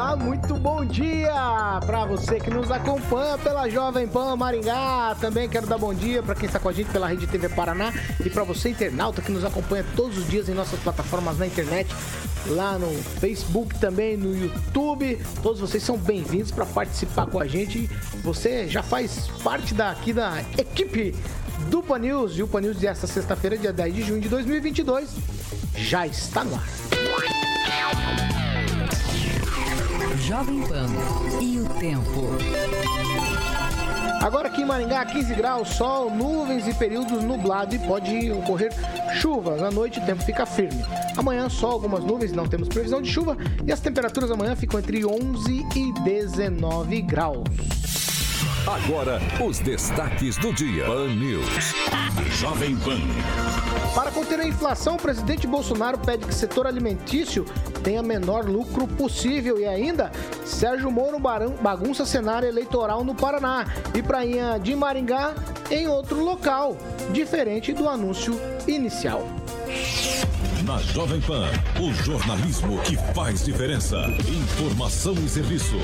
Olá, muito bom dia para você que nos acompanha pela Jovem Pan Maringá. Também quero dar bom dia para quem está com a gente pela Rede TV Paraná e para você internauta que nos acompanha todos os dias em nossas plataformas na internet, lá no Facebook também, no YouTube. Todos vocês são bem-vindos para participar com a gente. Você já faz parte daqui da equipe do Pan News e o Pan News desta sexta-feira, dia 10 de junho de 2022, já está no ar. Jovem Pan e o tempo. Agora aqui em Maringá, 15 graus, sol, nuvens e períodos nublado e pode ocorrer chuvas. À noite o tempo fica firme. Amanhã sol, algumas nuvens, não temos previsão de chuva e as temperaturas amanhã ficam entre 11 e 19 graus. Agora, os destaques do dia. Pan News. Jovem Pan. Para conter a inflação, o presidente Bolsonaro pede que o setor alimentício tenha menor lucro possível e ainda Sérgio Moro bagunça cenário eleitoral no Paraná e Prainha de Maringá em outro local, diferente do anúncio inicial. Na Jovem Pan, o jornalismo que faz diferença. Informação e serviço.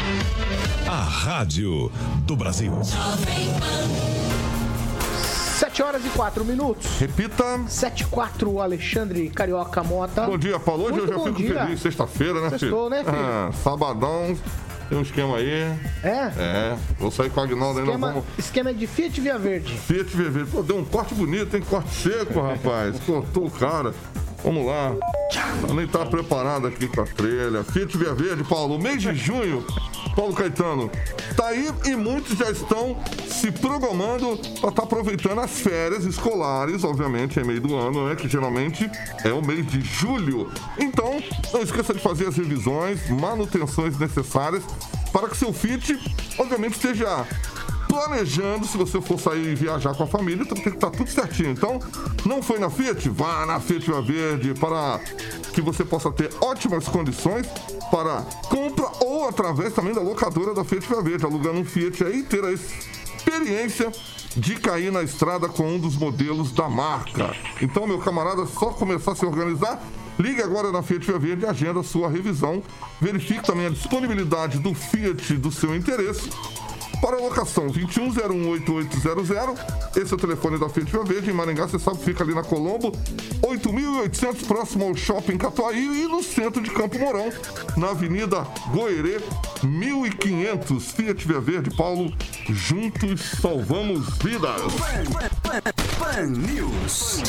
A Rádio do Brasil. Jovem Pan. 7 horas e 4 minutos. Repita. 7 e 4, Alexandre Carioca Mota. Bom dia, Paulo. Hoje Muito eu já fico dia. feliz. Sexta-feira, né, Sextou, filho? né, filho? Ah, sabadão. Tem um esquema aí. É? É. Vou sair com a Agnaldo aí, vamos... Esquema de Fiat Via Verde. Fiat Via Verde. Pô, deu um corte bonito, hein? Corte seco, rapaz. Cortou o cara. Vamos lá. Eu nem tá preparado aqui com a trilha. Fiat Via Verde, Paulo. Mês de junho, Paulo Caetano, tá aí e muitos já estão se programando para estar tá aproveitando as férias escolares, obviamente, é meio do ano, né? Que geralmente é o mês de julho. Então, não esqueça de fazer as revisões, manutenções necessárias para que seu Fiat, obviamente, esteja planejando, se você for sair e viajar com a família, tem que estar tá tudo certinho. Então, não foi na Fiat? Vá na Fiat Via Verde para que você possa ter ótimas condições para compra ou através também da locadora da Fiat Via Verde, alugando um Fiat aí e ter a experiência de cair na estrada com um dos modelos da marca. Então, meu camarada, é só começar a se organizar. Ligue agora na Fiat Via Verde e agenda sua revisão. Verifique também a disponibilidade do Fiat do seu interesse para locação, 21018800. Esse é o telefone da Fiat Via Verde. Em Maringá, você sabe, fica ali na Colombo, 8.800, próximo ao Shopping Catuaí e no centro de Campo Mourão, na Avenida Goerê, 1.500. Fiat Via Verde, Paulo, juntos salvamos vidas. Pan, Pan, Pan News.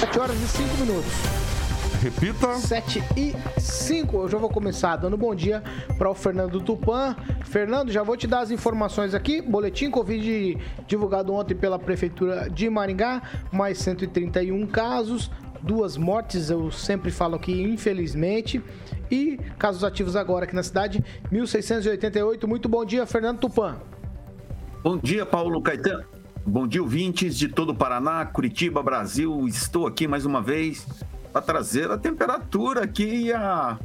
7 horas e 5 minutos. Repita. 7 e 5. Eu já vou começar dando bom dia para o Fernando Tupan. Fernando, já vou te dar as informações aqui. Boletim Covid divulgado ontem pela Prefeitura de Maringá. Mais 131 casos, duas mortes, eu sempre falo aqui, infelizmente. E casos ativos agora aqui na cidade, 1688. Muito bom dia, Fernando Tupan. Bom dia, Paulo Caetano. Bom dia, ouvintes de todo o Paraná, Curitiba, Brasil. Estou aqui mais uma vez para trazer a temperatura aqui a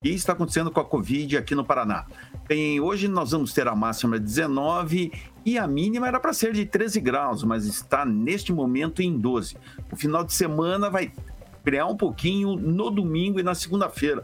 que está acontecendo com a Covid aqui no Paraná. Bem, hoje nós vamos ter a máxima de 19 e a mínima era para ser de 13 graus, mas está neste momento em 12. O final de semana vai criar um pouquinho no domingo e na segunda-feira.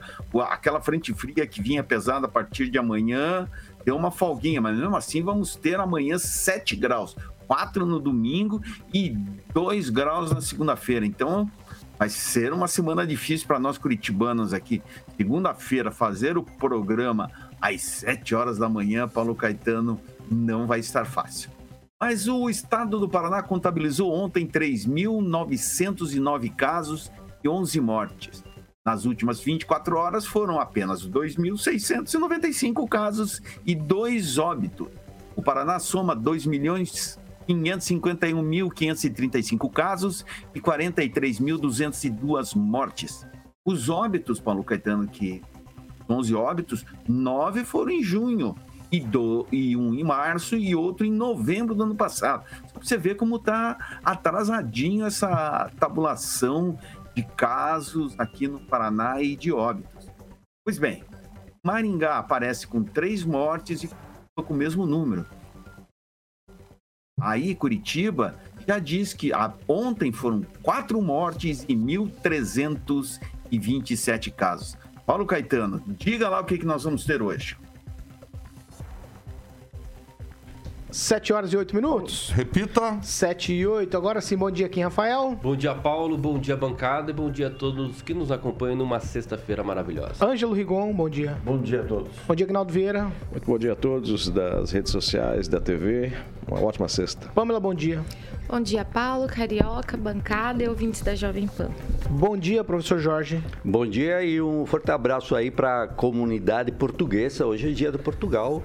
Aquela frente fria que vinha pesada a partir de amanhã deu uma folguinha, mas mesmo assim vamos ter amanhã 7 graus. 4 no domingo e 2 graus na segunda-feira. Então, Vai ser uma semana difícil para nós curitibanos aqui. Segunda-feira, fazer o programa às 7 horas da manhã, Paulo Caetano, não vai estar fácil. Mas o estado do Paraná contabilizou ontem 3.909 casos e 11 mortes. Nas últimas 24 horas foram apenas 2.695 casos e 2 óbitos. O Paraná soma 2 milhões 551.535 casos e 43.202 mortes. Os óbitos, Paulo Caetano, que 11 óbitos, nove foram em junho. E, do, e um em março e outro em novembro do ano passado. Você vê como está atrasadinho essa tabulação de casos aqui no Paraná e de óbitos. Pois bem, Maringá aparece com três mortes e com o mesmo número. Aí, Curitiba já diz que ontem foram quatro mortes e 1.327 casos. Paulo Caetano, diga lá o que, que nós vamos ter hoje. 7 horas e 8 minutos. Repita. 7 e 8. Agora sim, bom dia aqui, Rafael. Bom dia, Paulo. Bom dia, bancada. E bom dia a todos que nos acompanham numa sexta-feira maravilhosa. Ângelo Rigon, bom dia. Bom dia a todos. Bom dia, Agnaldo Vieira. Muito bom dia a todos das redes sociais, da TV. Uma ótima sexta. Pamela, bom dia. Bom dia, Paulo, Carioca, bancada e ouvintes da Jovem Pan. Bom dia, professor Jorge. Bom dia e um forte abraço aí para a comunidade portuguesa. Hoje é dia do Portugal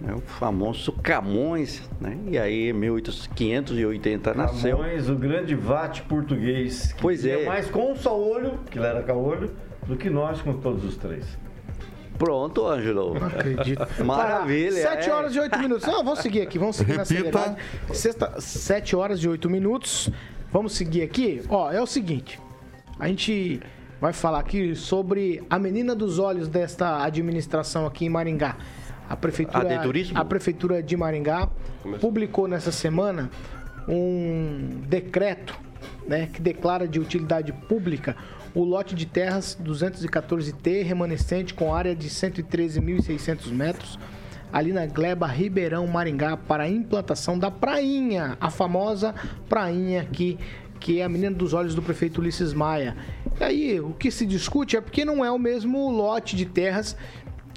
né, o famoso Camões, né? E aí, em 1580 nasceu. Camões, o grande vate português. Que pois é. mais com um só olho, que ele era olho, do que nós com todos os três. Pronto, Ângelo. Não acredito. Maravilha. 7 é. horas e 8 minutos. Não, vamos seguir aqui, vamos seguir na seriedade. Sexta, 7 horas e 8 minutos. Vamos seguir aqui. Ó, é o seguinte. A gente vai falar aqui sobre a menina dos olhos desta administração aqui em Maringá. A prefeitura, a prefeitura de Maringá publicou nessa semana um decreto né, que declara de utilidade pública o lote de terras 214T remanescente com área de 113.600 metros ali na Gleba Ribeirão Maringá para a implantação da prainha, a famosa prainha que que é a menina dos olhos do prefeito Ulisses Maia. E aí, o que se discute é porque não é o mesmo lote de terras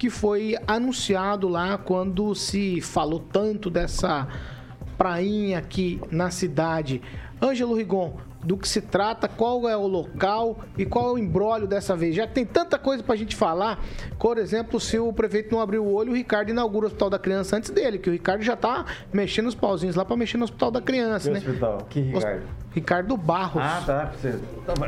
que foi anunciado lá quando se falou tanto dessa prainha aqui na cidade. Ângelo Rigon, do que se trata, qual é o local e qual é o embrólio dessa vez. Já tem tanta coisa pra gente falar. Por exemplo, se o prefeito não abrir o olho, o Ricardo inaugura o Hospital da Criança antes dele, que o Ricardo já tá mexendo os pauzinhos lá pra mexer no Hospital da Criança, que né? Hospital? Que Ricardo? Ricardo Barros. Ah, tá.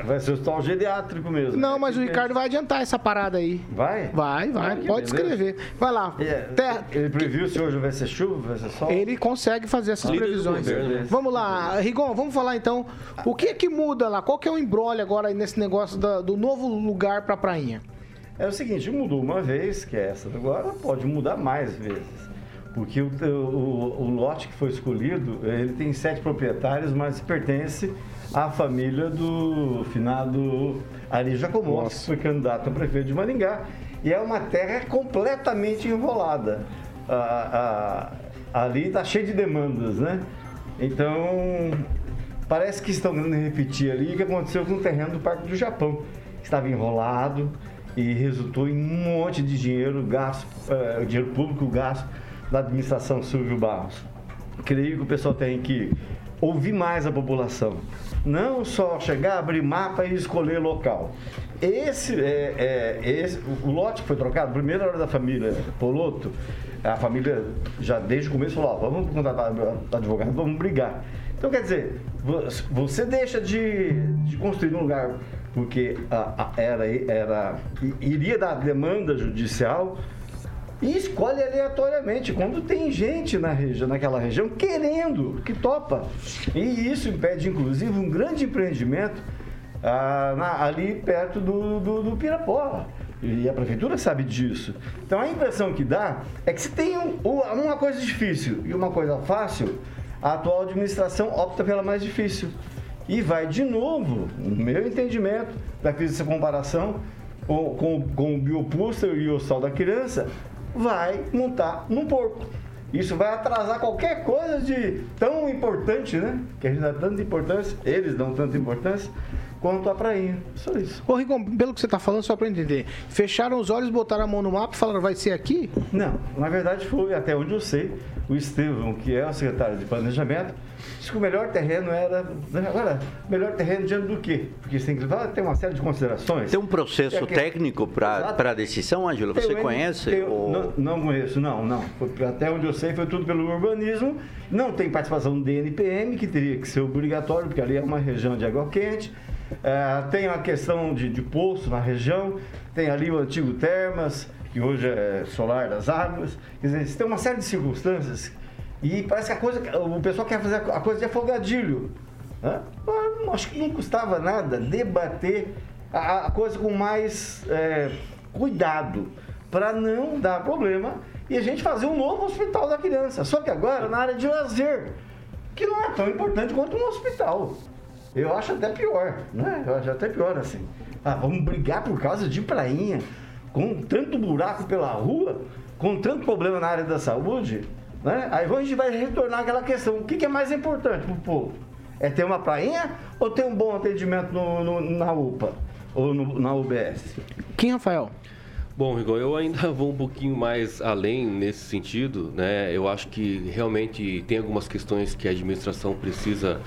Vai ser o hospital geriátrico mesmo. Não, mas o Ricardo vai adiantar essa parada aí. Vai? Vai, vai. Ah, Pode escrever. Vai lá. É, Ele previu se hoje vai ser chuva, vai ser sol? Ele consegue fazer essas do previsões. governo. Vamos lá, Rigon, vamos falar então. O que é que muda lá? Qual que é o embrólio agora aí nesse negócio da- do novo lugar pra prainha? É o seguinte, mudou uma vez, que é essa agora, pode mudar mais vezes. Porque o, o- o lote que foi escolhido, ele tem sete proprietários, mas pertence à família do finado Ari Jacomossi, que foi candidato a prefeito de Maringá. E é uma terra completamente enrolada. A- a- ali está cheio de demandas, né? Então, parece que estão querendo repetir ali o que aconteceu com o terreno do Parque do Japão. Estava enrolado e resultou em um monte de dinheiro gasto, eh, dinheiro público gasto da administração Silvio Barros. Creio que o pessoal tem que ouvir mais a população. Não só chegar, abrir mapa e escolher local. Esse é, é- esse, o lote que foi trocado, primeira hora da família Poloto, a família já desde o começo falou, ó, vamos contratar advogado, vamos brigar. Então quer dizer, vo- você deixa de, de construir um lugar porque a- a- era, era, iria dar demanda judicial e escolhe aleatoriamente quando tem gente na região, naquela região querendo, que topa. E isso impede, inclusive, um grande empreendimento ah, na- ali perto do, do, do Pirapora. E a prefeitura sabe disso. Então a impressão que dá é que se tem um- uma coisa difícil e uma coisa fácil, a atual administração opta pela mais difícil. E vai de novo, no meu entendimento, da fiz essa comparação com, com, com o biopuster e o sal da criança, vai montar num porco. Isso vai atrasar qualquer coisa de tão importante, né? Que a gente dá tanta importância, eles dão tanta importância, quanto a prainha. Só isso. Ô, Rigon, pelo que você tá falando, só eu entender. Fecharam os olhos, botaram a mão no mapa e falaram, vai ser aqui? Não, na verdade foi, até onde eu sei, o Estevão, que é o secretário de Planejamento, disse que o melhor terreno era. Agora, melhor terreno diante do quê? Porque você tem que tem uma série de considerações. Tem um processo É que- técnico para a decisão, Ângelo? Você conhece? ou- não, não conheço, não, não. Foi- até onde eu sei foi tudo pelo urbanismo. Não tem participação do DNPM, que teria que ser obrigatório, porque ali é uma região de água quente. É, tem a questão de, de poço na região, tem ali o antigo Termas, que hoje é Solar das Águas. Quer dizer, tem uma série de circunstâncias e parece que a coisa, o pessoal quer fazer a coisa de afogadilho. Né? Mas acho que não custava nada debater a, a coisa com mais é, cuidado para não dar problema e a gente fazer um novo hospital da criança. Só que agora na área de lazer, que não é tão importante quanto um hospital. Eu acho até pior, né? Eu acho até pior assim. Ah, vamos brigar por causa de prainha, com tanto buraco pela rua, com tanto problema na área da saúde, né? Aí a gente vai retornar aquela questão: o que, que é mais importante para o povo? É ter uma prainha ou ter um bom atendimento no, no, na UPA ou no, na UBS? Quem, Rafael? Bom, Rigon, eu ainda vou um pouquinho mais além nesse sentido, né? Eu acho que realmente tem algumas questões que a administração precisa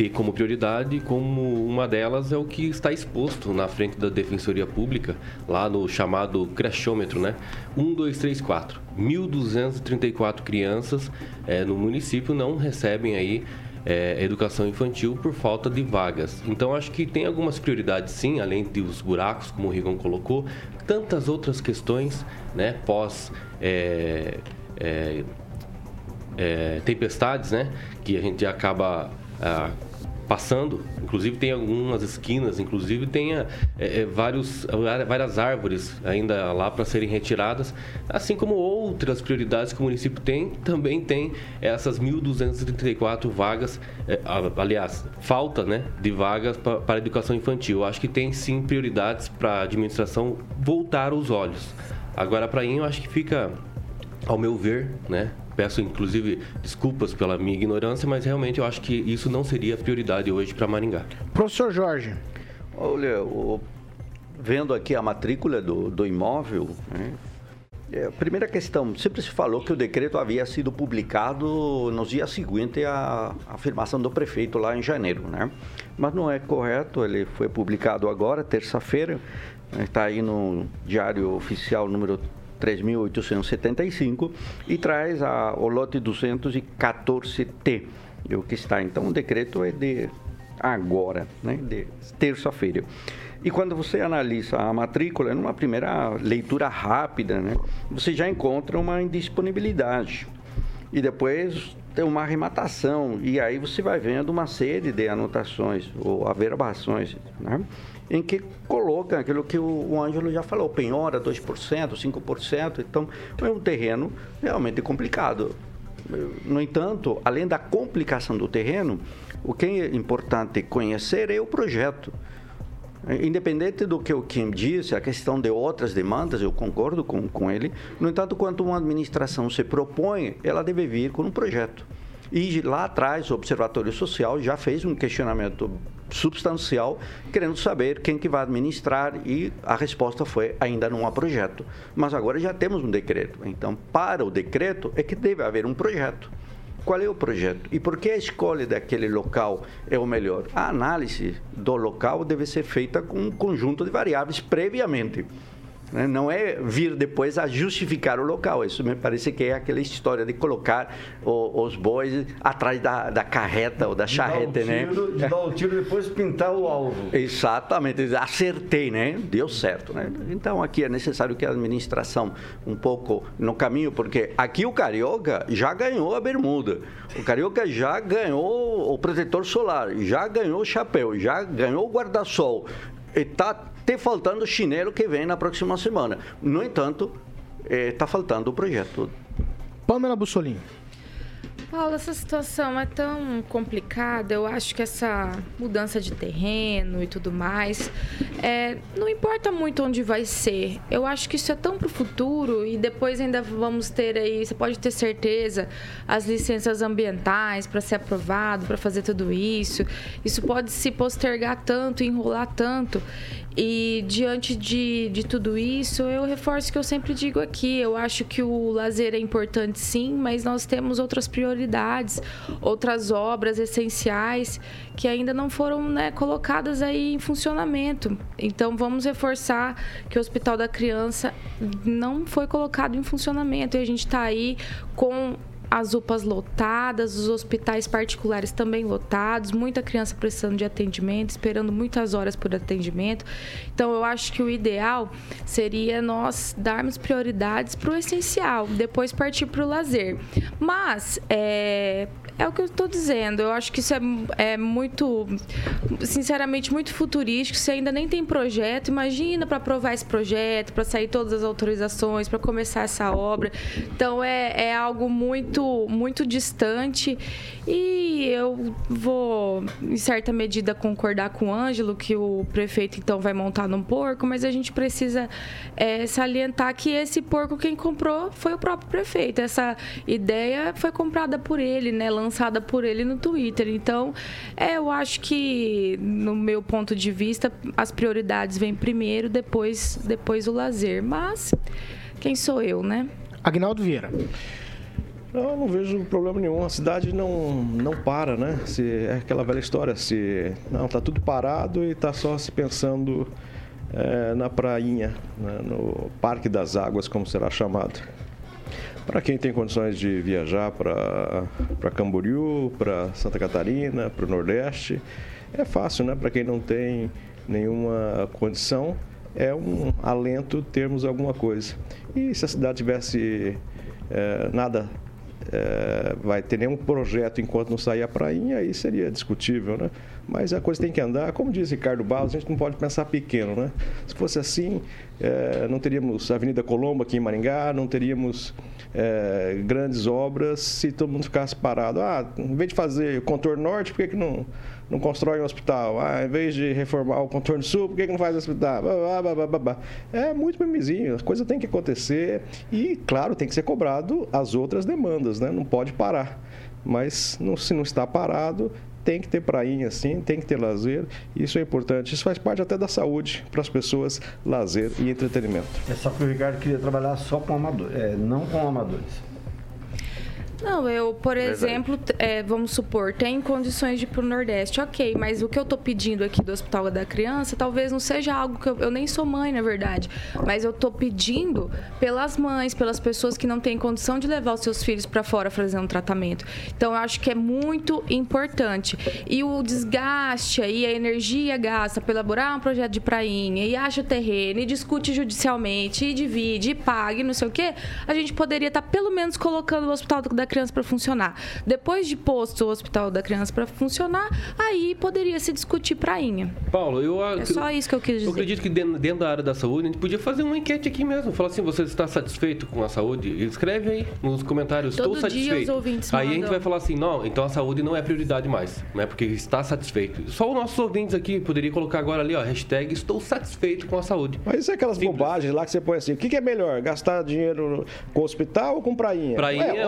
ter como prioridade, como uma delas é o que está exposto na frente da Defensoria Pública, lá no chamado crechômetro, né? 1, 2, 3, 4. 1.234 crianças é, no município não recebem aí é, educação infantil por falta de vagas. Então acho que tem algumas prioridades sim, além dos buracos, como o Rigon colocou, tantas outras questões, né, pós é, é tempestades, né, que a gente acaba ah, passando, inclusive tem algumas esquinas, inclusive tem é, vários, várias árvores ainda lá para serem retiradas, assim como outras prioridades que o município tem, também tem essas 1.234 vagas, é, aliás, falta né, de vagas para educação infantil. Eu acho que tem sim prioridades para a administração voltar os olhos. Agora, para mim, eu acho que fica, ao meu ver, né, Peço, inclusive, desculpas pela minha ignorância, mas realmente eu acho que isso não seria prioridade hoje para Maringá. Professor Jorge. Olha, o, vendo aqui a matrícula do, do imóvel, né, é, a primeira questão, sempre se falou que o decreto havia sido publicado nos dias seguintes à afirmação do prefeito lá em janeiro, né? Mas não é correto, ele foi publicado agora, terça-feira, está aí no Diário Oficial número 3.875 e traz a, o lote 214T, é o que está. Então, o decreto é de agora, né, de terça-feira. E quando você analisa a matrícula, numa primeira leitura rápida, né, você já encontra uma indisponibilidade. E depois tem uma arrematação. E aí você vai vendo uma série de anotações ou averbações. Né? Em que coloca aquilo que o, Ângelo já falou, penhora 2%, 5%, então é um terreno realmente complicado. No entanto, além da complicação do terreno, o que é importante conhecer é o projeto. Independente do que o Kim disse, a questão de outras demandas, eu concordo com, com ele. No entanto, quando uma administração se propõe, ela deve vir com um projeto. E lá atrás, o Observatório Social já fez um questionamento substancial, querendo saber quem que vai administrar e a resposta foi ainda não há projeto. Mas agora já temos um decreto. Então, para o decreto é que deve haver um projeto. Qual é o projeto? E por que a escolha daquele local é o melhor? A análise do local deve ser feita com um conjunto de variáveis previamente. Né? Não é vir depois a justificar o local. Isso me parece que é aquela história de colocar o, os bois atrás da, da carreta ou da de charreta, né? Tiro, de dar o tiro depois pintar o alvo. Exatamente, acertei, né? Deu certo, né? Então aqui é necessário que a administração um pouco no caminho, porque aqui o Carioca já ganhou a bermuda, o Carioca já ganhou o protetor solar, já ganhou o chapéu, já ganhou o guarda-sol, está te faltando chinelo que vem na próxima semana. No entanto, está eh, faltando o projeto. Pamela Bussolini. Paulo, essa situação é tão complicada. Eu acho que essa mudança de terreno e tudo mais, é, não importa muito onde vai ser. Eu acho que isso é tão para o futuro e depois ainda vamos ter aí, você pode ter certeza, as licenças ambientais para ser aprovado, para fazer tudo isso. Isso pode se postergar tanto, enrolar tanto. E diante de, de tudo isso, eu reforço o que eu sempre digo aqui. Eu acho que o lazer é importante sim, mas nós temos outras prioridades, outras obras essenciais que ainda não foram né, colocadas aí em funcionamento. Então vamos reforçar que o Hospital da Criança não foi colocado em funcionamento e a gente está aí com as UPAs lotadas, os hospitais particulares também lotados, muita criança precisando de atendimento, esperando muitas horas por atendimento. Então, eu acho que o ideal seria nós darmos prioridades para o essencial, depois partir para o lazer. Mas, é, é o que eu estou dizendo. Eu acho que isso é, é muito, sinceramente, muito futurístico. Você ainda nem tem projeto. Imagina para aprovar esse projeto, para sair todas as autorizações, para começar essa obra. Então é, é algo muito, muito distante. E eu vou, em certa medida, concordar com o Ângelo que o prefeito então vai montar num porco, mas a gente precisa é, salientar que esse porco quem comprou foi o próprio prefeito. Essa ideia foi comprada por ele, né? Lançada por ele no Twitter. Então, é, eu acho que, no meu ponto de vista, as prioridades vêm primeiro, depois, depois o lazer. Mas quem sou eu, né? Agnaldo Vieira. Não, não vejo problema nenhum. A cidade não, não para, né? Se, é aquela velha história, se não tá tudo parado e tá só se pensando é, na prainha, né? no Parque das Águas, como será chamado. Para quem tem condições de viajar para Camboriú, para Santa Catarina, para o Nordeste, é fácil, né? Para quem não tem nenhuma condição, é um alento termos alguma coisa. E se a cidade tivesse é, nada é, vai ter nenhum projeto enquanto não sair a prainha, aí seria discutível, né? Mas a coisa tem que andar, como diz Ricardo Barros, a gente não pode pensar pequeno, né? Se fosse assim, é, não teríamos a Avenida Colombo aqui em Maringá, não teríamos é, grandes obras se todo mundo ficasse parado. Ah, em vez de fazer contorno norte, por que, que não, não constrói um hospital? Ah, em vez de reformar o contorno sul, por que, que não faz hospital? É muito mimizinho, a coisa tem que acontecer e, claro, tem que ser cobrado as outras demandas, né? Não pode parar. Mas não, se não está parado, tem que ter prainha sim, tem que ter lazer, isso é importante. Isso faz parte até da saúde para as pessoas, lazer e entretenimento. É só que o Ricardo queria trabalhar só com amadores, é, não com amadores. Não, eu, por Verdade. exemplo, é, vamos supor, tem condições de ir para o Nordeste, ok, mas o que eu estou pedindo aqui do Hospital da Criança talvez não seja algo que eu, eu nem sou mãe, na verdade, mas eu estou pedindo pelas mães, pelas pessoas que não têm condição de levar os seus filhos para fora fazer um tratamento. Então, eu acho que é muito importante. E o desgaste e a energia gasta para elaborar um projeto de prainha, e acha o terreno, e discute judicialmente, e divide, e paga, e não sei o quê, a gente poderia estar tá pelo menos colocando o Hospital da criança para funcionar. Depois de posto o hospital da criança para funcionar, aí poderia se discutir prainha. Paulo, eu é só isso que eu quis dizer. Eu acredito que dentro, dentro da área da saúde a gente podia fazer uma enquete aqui mesmo, falar assim, você está satisfeito com a saúde? Escreve aí nos comentários, Todo estou dia satisfeito. Os ouvintes aí a gente vai falar assim, não, então a saúde não é prioridade mais, né? Porque está satisfeito. Só os nossos ouvintes aqui poderia colocar agora ali, ó, hashtag estou satisfeito com a saúde. Mas isso é aquelas Simples. bobagens lá que você põe assim, o que, que é melhor, gastar dinheiro com o hospital ou com prainha? Prainha é, é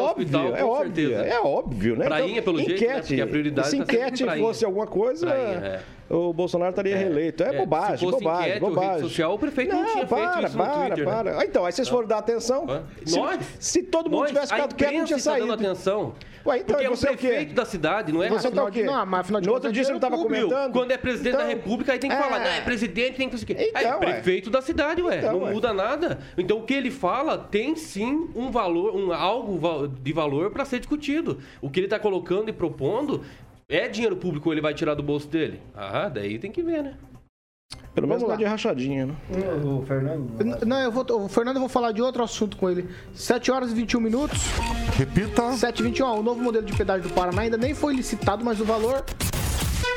óbvio, é óbvio, certeza. É óbvio, né? Prainha, então, pelo enquete, jeito, né? Porque a prioridade Se tá enquete fosse alguma coisa, prainha, é. o Bolsonaro estaria é. reeleito. É, é bobagem, se fosse bobagem, enquete, bobagem. Rede social, o prefeito não, não tinha para, feito isso para, no Twitter, para. Né? Então, aí vocês foram dar atenção. Se, nós? Se todo mundo nós, tivesse ficado quieto, não tinha tá saído. dando atenção. Ué, então, Porque você é o prefeito da cidade, não é? Você tá o quê? Não, mas afinal de no outro dia você não estava comentando? Quando é presidente então, da república, aí tem que é... falar, não, é presidente, tem que fazer o quê? Então, é prefeito da cidade, ué. Então, não ué. muda nada. Então o que ele fala tem sim um valor, um algo de valor para ser discutido. O que ele está colocando e propondo é dinheiro público ou ele vai tirar do bolso dele? Ah, daí tem que ver, né? Pelo menos lá de rachadinha, né? O Fernando. Não, eu vou, o Fernando eu vou falar de outro assunto com ele. 7 horas e 21 minutos. Repita. 7 e 21. O novo modelo de pedágio do Paraná ainda nem foi licitado, mas o valor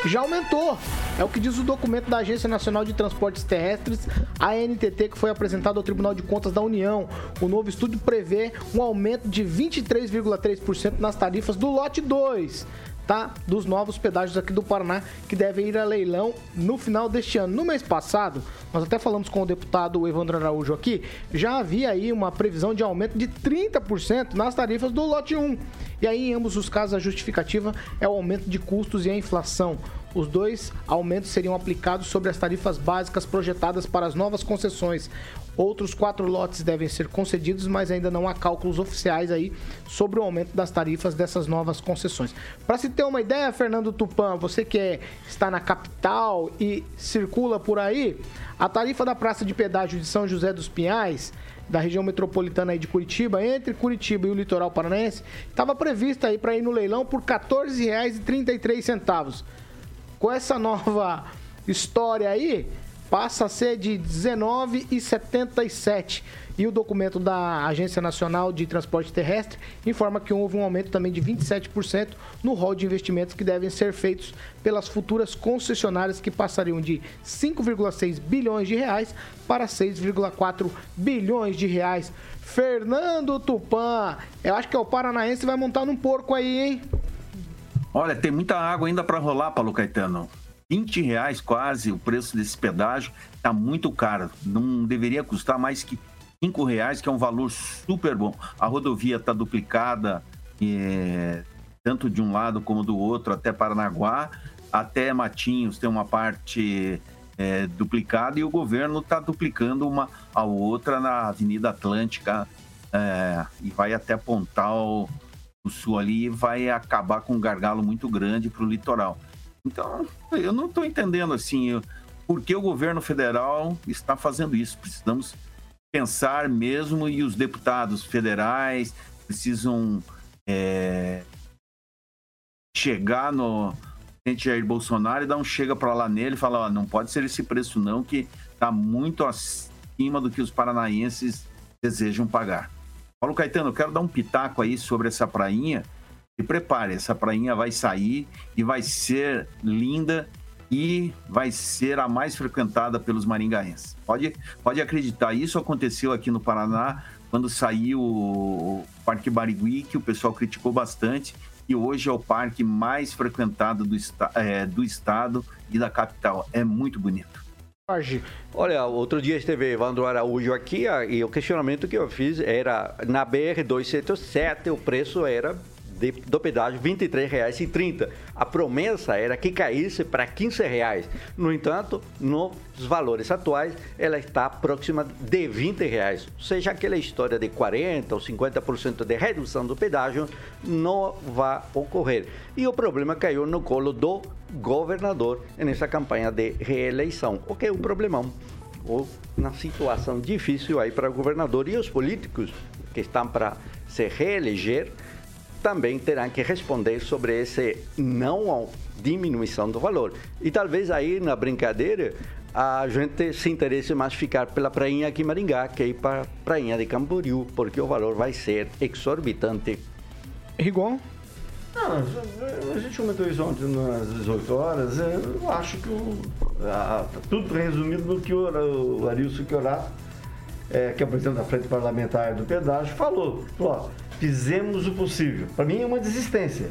já aumentou. É o que diz o documento da Agência Nacional de Transportes Terrestres, a ANTT, que foi apresentado ao Tribunal de Contas da União. O novo estudo prevê um aumento de 23,3% nas tarifas do lote 2 tá? Dos novos pedágios aqui do Paraná que devem ir a leilão no final deste ano. No mês passado, nós até falamos com o deputado Evandro Araújo aqui, já havia aí uma previsão de aumento de 30% nas tarifas do lote 1. E aí, em ambos os casos, a justificativa é o aumento de custos e a inflação. Os dois aumentos seriam aplicados sobre as tarifas básicas projetadas para as novas concessões. Outros quatro lotes devem ser concedidos, mas ainda não há cálculos oficiais aí sobre o aumento das tarifas dessas novas concessões. Para se ter uma ideia, Fernando Tupan, você que é, está na capital e circula por aí, a tarifa da praça de pedágio de São José dos Pinhais da região metropolitana aí de Curitiba, entre Curitiba e o litoral paranaense, estava prevista aí para ir no leilão por R$ 14,33. Com essa nova história aí, passa a ser de R$ 19,77. E o documento da Agência Nacional de Transporte Terrestre informa que houve um aumento também de 27% no rol de investimentos que devem ser feitos pelas futuras concessionárias que passariam de 5,6 bilhões de reais para 6,4 bilhões de reais. Fernando Tupan, eu acho que é o paranaense vai montar num porco aí, hein? Olha, tem muita água ainda para rolar, Paulo Caetano. 20 reais quase o preço desse pedágio, está muito caro. Não deveria custar mais que 5 reais, que é um valor super bom. A rodovia está duplicada, é, tanto de um lado como do outro, até Paranaguá, até Matinhos tem uma parte é, duplicada e o governo está duplicando uma a outra na Avenida Atlântica é, e vai até Pontal do Sul ali e vai acabar com um gargalo muito grande para o litoral. Então, eu não estou entendendo assim por que o governo federal está fazendo isso. Precisamos pensar mesmo e os deputados federais precisam é, chegar no presidente Jair Bolsonaro e dar um chega para lá nele e falar, não pode ser esse preço não que está muito acima do que os paranaenses desejam pagar. Paulo Caetano, eu quero dar um pitaco aí sobre essa prainha se prepare, essa prainha vai sair e vai ser linda e vai ser a mais frequentada pelos maringaenses. Pode, pode acreditar, isso aconteceu aqui no Paraná quando saiu o Parque Barigui, que o pessoal criticou bastante, e hoje é o parque mais frequentado do, é, do estado e da capital. É muito bonito. Olha, outro dia esteve Evandro Araújo aqui e o questionamento que eu fiz era na BR 207 o preço era de, do pedágio R$ 23,30. A promessa era que caísse para R$ 15,00. No entanto, nos valores atuais, ela está próxima de 20,00 reais. Ou seja, aquela história de 40% ou 50% de redução do pedágio não vai ocorrer. E o problema caiu no colo do governador nessa campanha de reeleição, o que é um problemão. Ou na situação difícil aí para o governador e os políticos que estão para se reeleger também terão que responder sobre esse não diminuição do valor. E talvez aí na brincadeira a gente se interesse mais ficar pela prainha aqui em Maringá que ir para a prainha de Camboriú, porque o valor vai ser exorbitante. Rigon? Não, a gente comentou isso ontem nas 18 horas. Eu acho que o, a, tudo resumido no que o, o Arilson é, que é o presidente da Frente Parlamentar do Pedágio, falou. falou fizemos o possível. Para mim é uma desistência.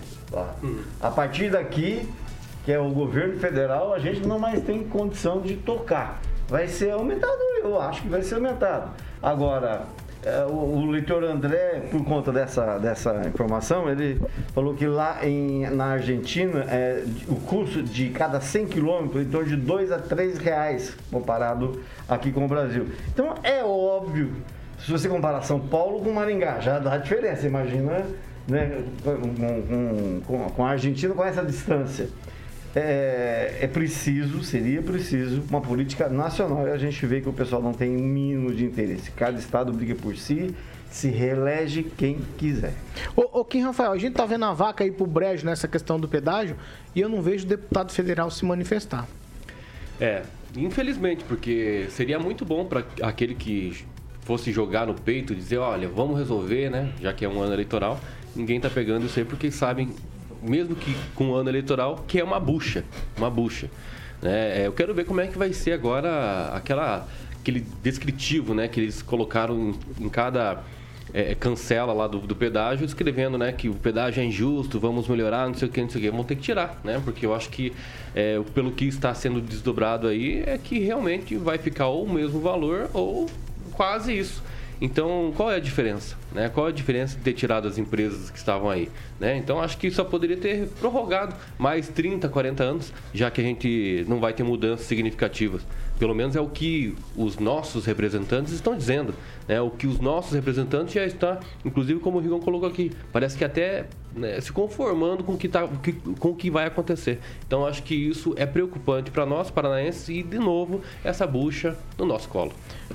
A partir daqui, que é o governo federal, a gente não mais tem condição de tocar. Vai ser aumentado, eu acho que vai ser aumentado. Agora, é, o, leitor André, por conta dessa, dessa informação, ele falou que lá em, na Argentina é, o custo de cada 100 quilômetros em torno de 2 a 3 reais comparado aqui com o Brasil. Então é óbvio se você comparar São Paulo com Maringá, já dá diferença, imagina né, com, com, com a Argentina com essa distância. É, é, preciso, seria preciso, uma política nacional e a gente vê que o pessoal não tem um mínimo de interesse. Cada estado briga por si, se reelege quem quiser. Ô, ô Kim Rafael, a gente tá vendo a vaca aí pro brejo nessa questão do pedágio e eu não vejo o deputado federal se manifestar. É, infelizmente, porque seria muito bom para aquele que fosse jogar no peito e dizer, olha, vamos resolver, né? Já que é um ano eleitoral, ninguém tá pegando isso aí porque sabem, mesmo que com o ano eleitoral, que é uma bucha, uma bucha. Né? É, eu quero ver como é que vai ser agora aquela, aquele descritivo, né? Que eles colocaram em, em cada é, é, cancela lá do, do, pedágio, escrevendo, né, que o pedágio é injusto, vamos melhorar, não sei o que, não sei o que. Vão ter que tirar, né? Porque eu acho que, é, pelo que está sendo desdobrado aí, é que realmente vai ficar ou o mesmo valor ou quase isso. Então, qual é a diferença? Né? Qual é a diferença de ter tirado as empresas que estavam aí? Né? Então, acho que só poderia ter prorrogado mais 30, 40 anos, já que a gente não vai ter mudanças significativas. Pelo menos é o que os nossos representantes estão dizendo. Né? O que os nossos representantes já está, inclusive como o Rigon colocou aqui, parece que até né, se conformando com o que, tá, com o que vai acontecer. Então acho que isso é preocupante para nós paranaenses e, de novo, essa bucha no nosso colo.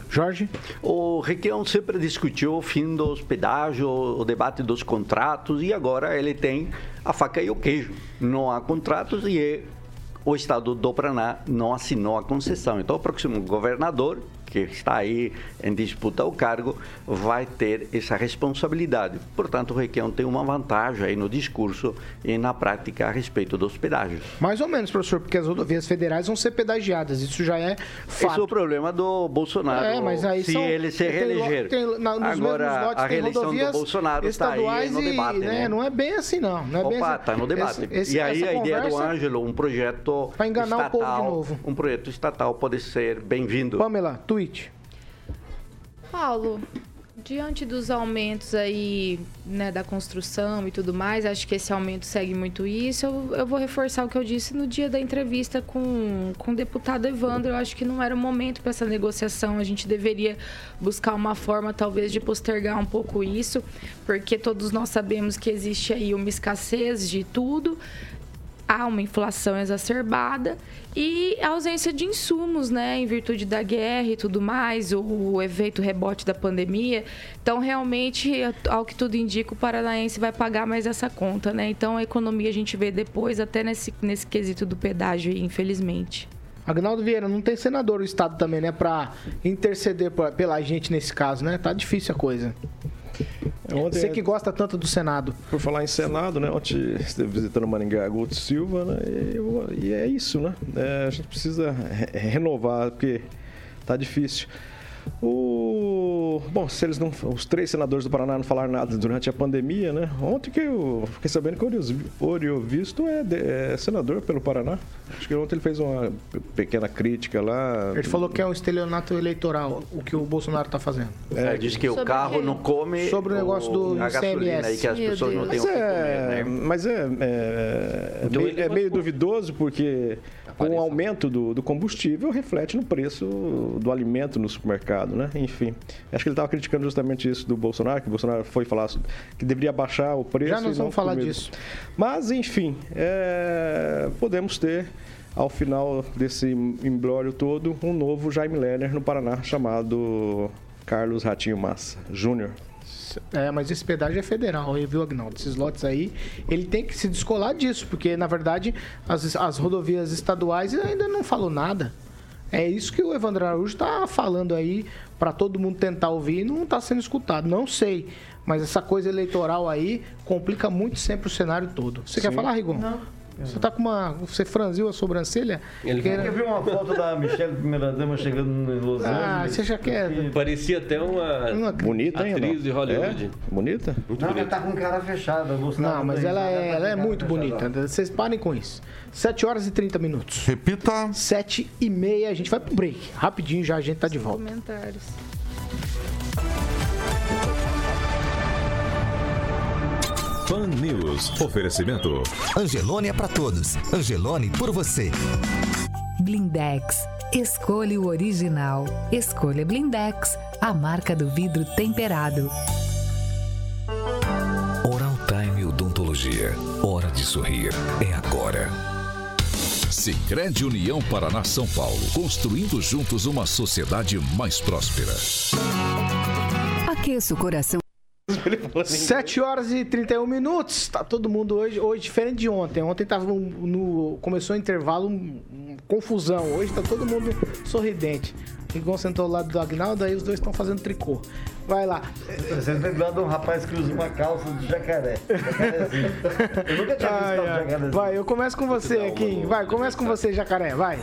Jorge? O Requião sempre discutiu o fim dos pedágios, o debate dos contratos, e agora ele tem a faca e o queijo. Não há contratos e é- o Estado do Paraná não assinou a concessão. Então, o próximo governador, que está aí em disputa o cargo, vai ter essa responsabilidade. Portanto, o Requião tem uma vantagem aí no discurso e na prática a respeito dos pedágios. Mais ou menos, professor, porque as rodovias federais vão ser pedagiadas. Isso já é Esse é fato. o problema do Bolsonaro. É, mas aí se são- ele se reeleger. tem- na- Agora, lotes a reeleição do Bolsonaro está aí no e, debate, né? Não é bem assim, não. não é bem Opa, assim. está no debate. Esse- esse- e aí a ideia do Ângelo, um projeto Pra enganar o estatal, povo de novo. um projeto estatal pode ser bem-vindo. Pamela, tweet. Paulo, diante dos aumentos aí, né, da construção e tudo mais, acho que esse aumento segue muito isso. Eu, eu vou reforçar o que eu disse no dia da entrevista com, com o deputado Evandro. Eu acho que não era o momento para essa negociação. A gente deveria buscar uma forma, talvez, de postergar um pouco isso, porque todos nós sabemos que existe aí uma escassez de tudo há uma inflação exacerbada e a ausência de insumos, né, em virtude da guerra e tudo mais, o, efeito rebote da pandemia. Então, realmente, ao que tudo indica, o paranaense vai pagar mais essa conta, né? Então, a economia a gente vê depois, até nesse, nesse quesito do pedágio, infelizmente. Agnaldo Vieira, não tem senador o Estado também, né? Pra interceder por- pela gente nesse caso, né? Tá difícil a coisa. Ontem, Você que gosta tanto do Senado. Por falar em Senado, né? Ontem esteve visitando Maringá Guto Silva, né? E, e é isso, né? É, a gente precisa re- renovar, porque tá difícil. O... Bom, se eles não. Os três senadores do Paraná não falaram nada durante a pandemia, né? Ontem que eu fiquei sabendo que o Oriovisto é, de- é senador pelo Paraná. Acho que ontem ele fez uma pe- pequena crítica lá. Ele falou que é um estelionato eleitoral, o que o Bolsonaro tá fazendo. É, diz que o Sobre carro não come Sobre o negócio do a gasolina ICMS. aí que as Meu pessoas não têm Mas que comer, é, né? mas é, é, Então meio, é meio duvidoso porque com o aumento do, do combustível reflete no preço do alimento no supermercado, né? Enfim, acho que ele estava criticando justamente isso do Bolsonaro, que o Bolsonaro foi falar que deveria baixar o preço. Já nós vamos falar comer. disso. Mas, enfim, é, podemos ter ao final desse imbróglio todo um novo Jaime Lerner no Paraná chamado Carlos Ratinho Massa Júnior. É, mas esse pedágio é federal, viu, Agnaldo? Esses lotes aí, ele tem que se descolar disso, porque, na verdade, as, as rodovias estaduais ainda não falou nada. É isso que o Evandro Araújo está falando aí para todo mundo tentar ouvir e não está sendo escutado. Não sei, mas essa coisa eleitoral aí complica muito sempre o cenário todo. Você quer falar, Rigon? Não. Você tá com uma. Você franziu a sobrancelha? Ele Eu vi uma foto da Michelle, primeira dama, chegando em Los Angeles. Ah, você já quer. Parecia até uma Uma- Bonita, hein? atriz não? de Hollywood. É? Bonita? Muito Não, ela bonita. tá com cara fechada. Não, mas ela é, ela é muito fechada. bonita. Vocês parem com isso. 7 horas e 30 minutos. Repita. 7 e meia, a gente vai pro break. Rapidinho já a gente tá de volta. Comentários. Pan News. Oferecimento. Angelone é pra todos. Angelone por você. Blindex. Escolha o original. Escolha Blindex, a marca do vidro temperado. Oral Time Odontologia. Hora de sorrir. É agora. Sicredi União Paraná São Paulo. Construindo juntos uma sociedade mais próspera. Aqueça o coração. 7 horas e 31 minutos. Tá todo mundo hoje, hoje diferente de ontem. Ontem tava um- no começou o intervalo um- um confusão. Hoje tá todo mundo sorridente. Rigon sentou ao lado do Agnaldo, aí os dois estão fazendo tricô. Vai lá. Você tem do lado de um rapaz que usa uma calça de jacaré. Jacarezinho. Eu nunca tinha visto Ai, ai. jacarezinho. Vai, eu começo com você aqui. Vai, começa com você, jacaré. Vai.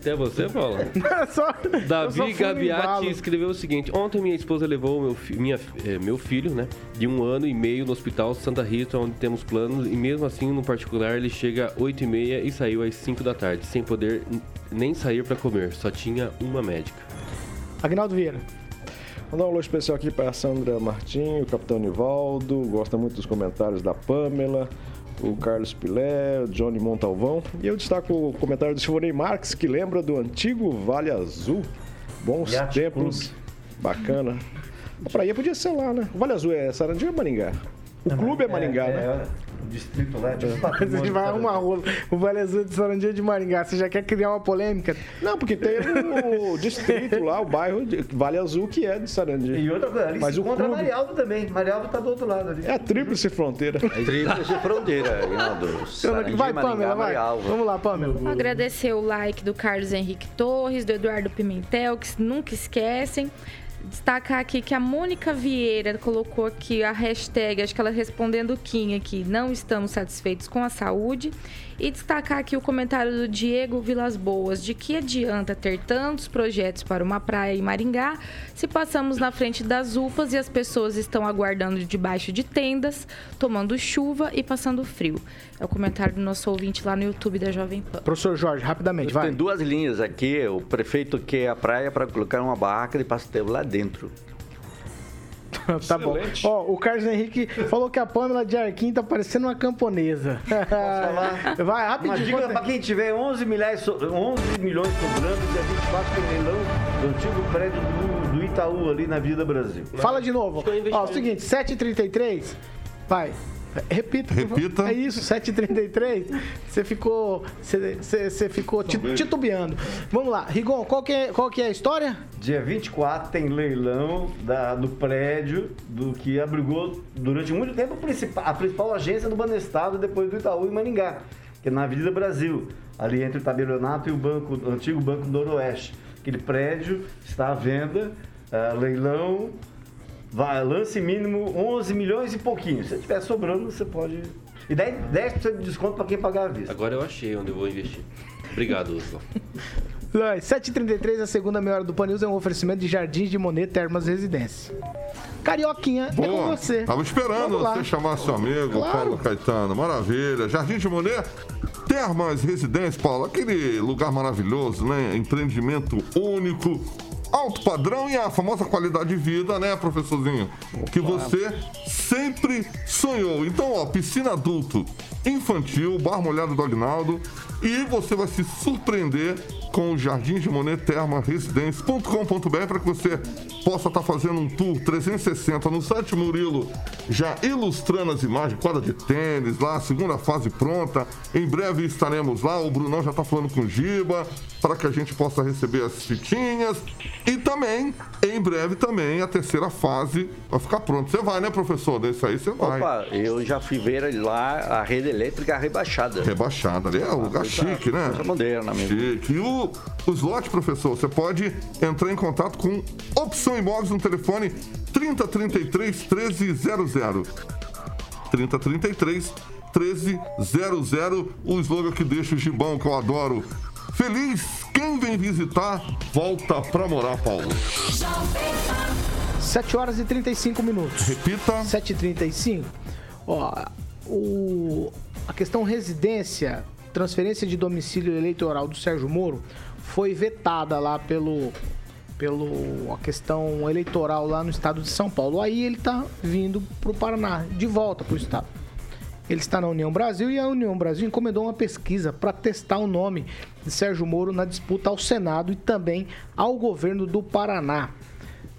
Até você, Paulo? Só, Davi Gabiati escreveu o seguinte: Ontem minha esposa levou meu, fi- minha, eh, meu filho, né, de um ano e meio no hospital Santa Rita, onde temos planos, e mesmo assim, no particular, ele chega às 8 e meia e saiu às 5 da tarde, sem poder nem sair para comer, só tinha uma médica. Agnaldo Vieira. Mandar um alô especial aqui para a Sandra Martim, o Capitão Nivaldo, gosta muito dos comentários da Pamela, o Carlos Pilé, o Johnny Montalvão. E eu destaco o comentário do Silvonei Marques, que lembra do antigo Vale Azul. Bons tempos. Bacana. A praia podia ser lá, né? O Vale Azul é Sarandi ou é Maringá? O clube é Maringá, é, né? É, o distrito lá é tipo A patrimônio gente vai arrumar rolo. O Vale Azul de Sarandia de Maringá. Você já quer criar uma polêmica? Não, porque tem o distrito lá, o bairro de Vale Azul, que é de Sarandi. E outra coisa, ali Mas se o encontra clube- Marialdo também. Marialdo tá do outro lado ali. É a tríplice fronteira. Tríplice fronteira. Sarandi, Vai, Maringá, Pamela, vai. Marialva. Vamos lá, Pamela. Agradecer o like do Carlos Henrique Torres, do Eduardo Pimentel, que nunca esquecem. Destacar aqui que a Mônica Vieira colocou aqui a hashtag, acho que ela respondendo o Kim aqui, não estamos satisfeitos com a saúde. E destacar aqui o comentário do Diego Vilas Boas, de que adianta ter tantos projetos para uma praia em Maringá se passamos na frente das UPAs e as pessoas estão aguardando debaixo de tendas, tomando chuva e passando frio. É o comentário do nosso ouvinte lá no YouTube da Jovem Pan. Professor Jorge, rapidamente, vai. Tem duas linhas aqui. O prefeito quer a praia para colocar uma barraca de pastel lá dentro. tá bom. Ó, o Carlos Henrique falou que a Pamela de Arquim tá parecendo uma camponesa. falar? Vai, Uma rapidinho. dica conta- pra quem tiver 11 milhões, so- 11 milhões sobrando, dia 24 tem leilão do antigo prédio do, do Itaú ali na Avenida Brasil. Fala de novo. Ó, o seguinte, 7h33. Vai. Repita. Repita. É isso, 7h33. Você ficou. Você, você, ficou ti- titubeando. Vamos lá. Rigon, qual que, é, qual que é a história? Dia 24 tem leilão da- do prédio do que abrigou durante muito tempo a principal, a principal agência do Banestado depois do Itaú em Maningá, que é na Avenida Brasil, ali entre o Tabelionato e o, banco, o antigo Banco Noroeste. Aquele prédio está à venda, ah, leilão, vai, lance mínimo 11 milhões e pouquinho. Se tiver sobrando, você pode... E 10%, 10 de desconto para quem pagar à vista. Agora eu achei onde eu vou investir. Obrigado, Oswald. Vai, 7h33, a segunda meia hora do Panils é um oferecimento de Jardins de Monet Termas Residência. Carioquinha, é com Boa. você. Tava esperando você chamar seu amigo, Claro. Paulo Caetano. Maravilha. Jardim de Monet, Termas Residência, Paulo. Aquele lugar maravilhoso, né? Empreendimento único, alto padrão e a famosa qualidade de vida, né, professorzinho? Que você sempre sonhou. Então, ó, piscina adulto, infantil, bar molhado do Agnaldo. E você vai se surpreender com o Jardim de Monet Terma Residência.com.br para que você possa estar fazendo um tour 360 no site Murilo, já ilustrando as imagens, quadra de tênis lá, segunda fase pronta. Em breve estaremos lá. O Brunão já está falando com o Giba para que a gente possa receber as fitinhas. E também, em breve também, a terceira fase vai ficar pronta. Você vai, né, professor? Desse aí você vai. Opa, eu já fui ver lá a rede elétrica rebaixada. Rebaixada ali. É um lugar chique, né? Coisa moderna mesmo. Chique. E o, o slot, professor, você pode entrar em contato com Opção Imóveis no telefone 3033 1300. 3033 1300. O slogan que deixa o gibão, que eu adoro. Feliz quem vem visitar, volta pra morar, Paulo. 7 horas e 35 minutos. Repita. 7h35. Ó, o, a questão residência, transferência de domicílio eleitoral do Sérgio Moro foi vetada lá pelo pelo a questão eleitoral lá no estado de São Paulo. Aí ele tá vindo pro Paraná, de volta pro estado. Ele está na União Brasil e a União Brasil encomendou uma pesquisa para testar o nome de Sérgio Moro na disputa ao Senado e também ao governo do Paraná.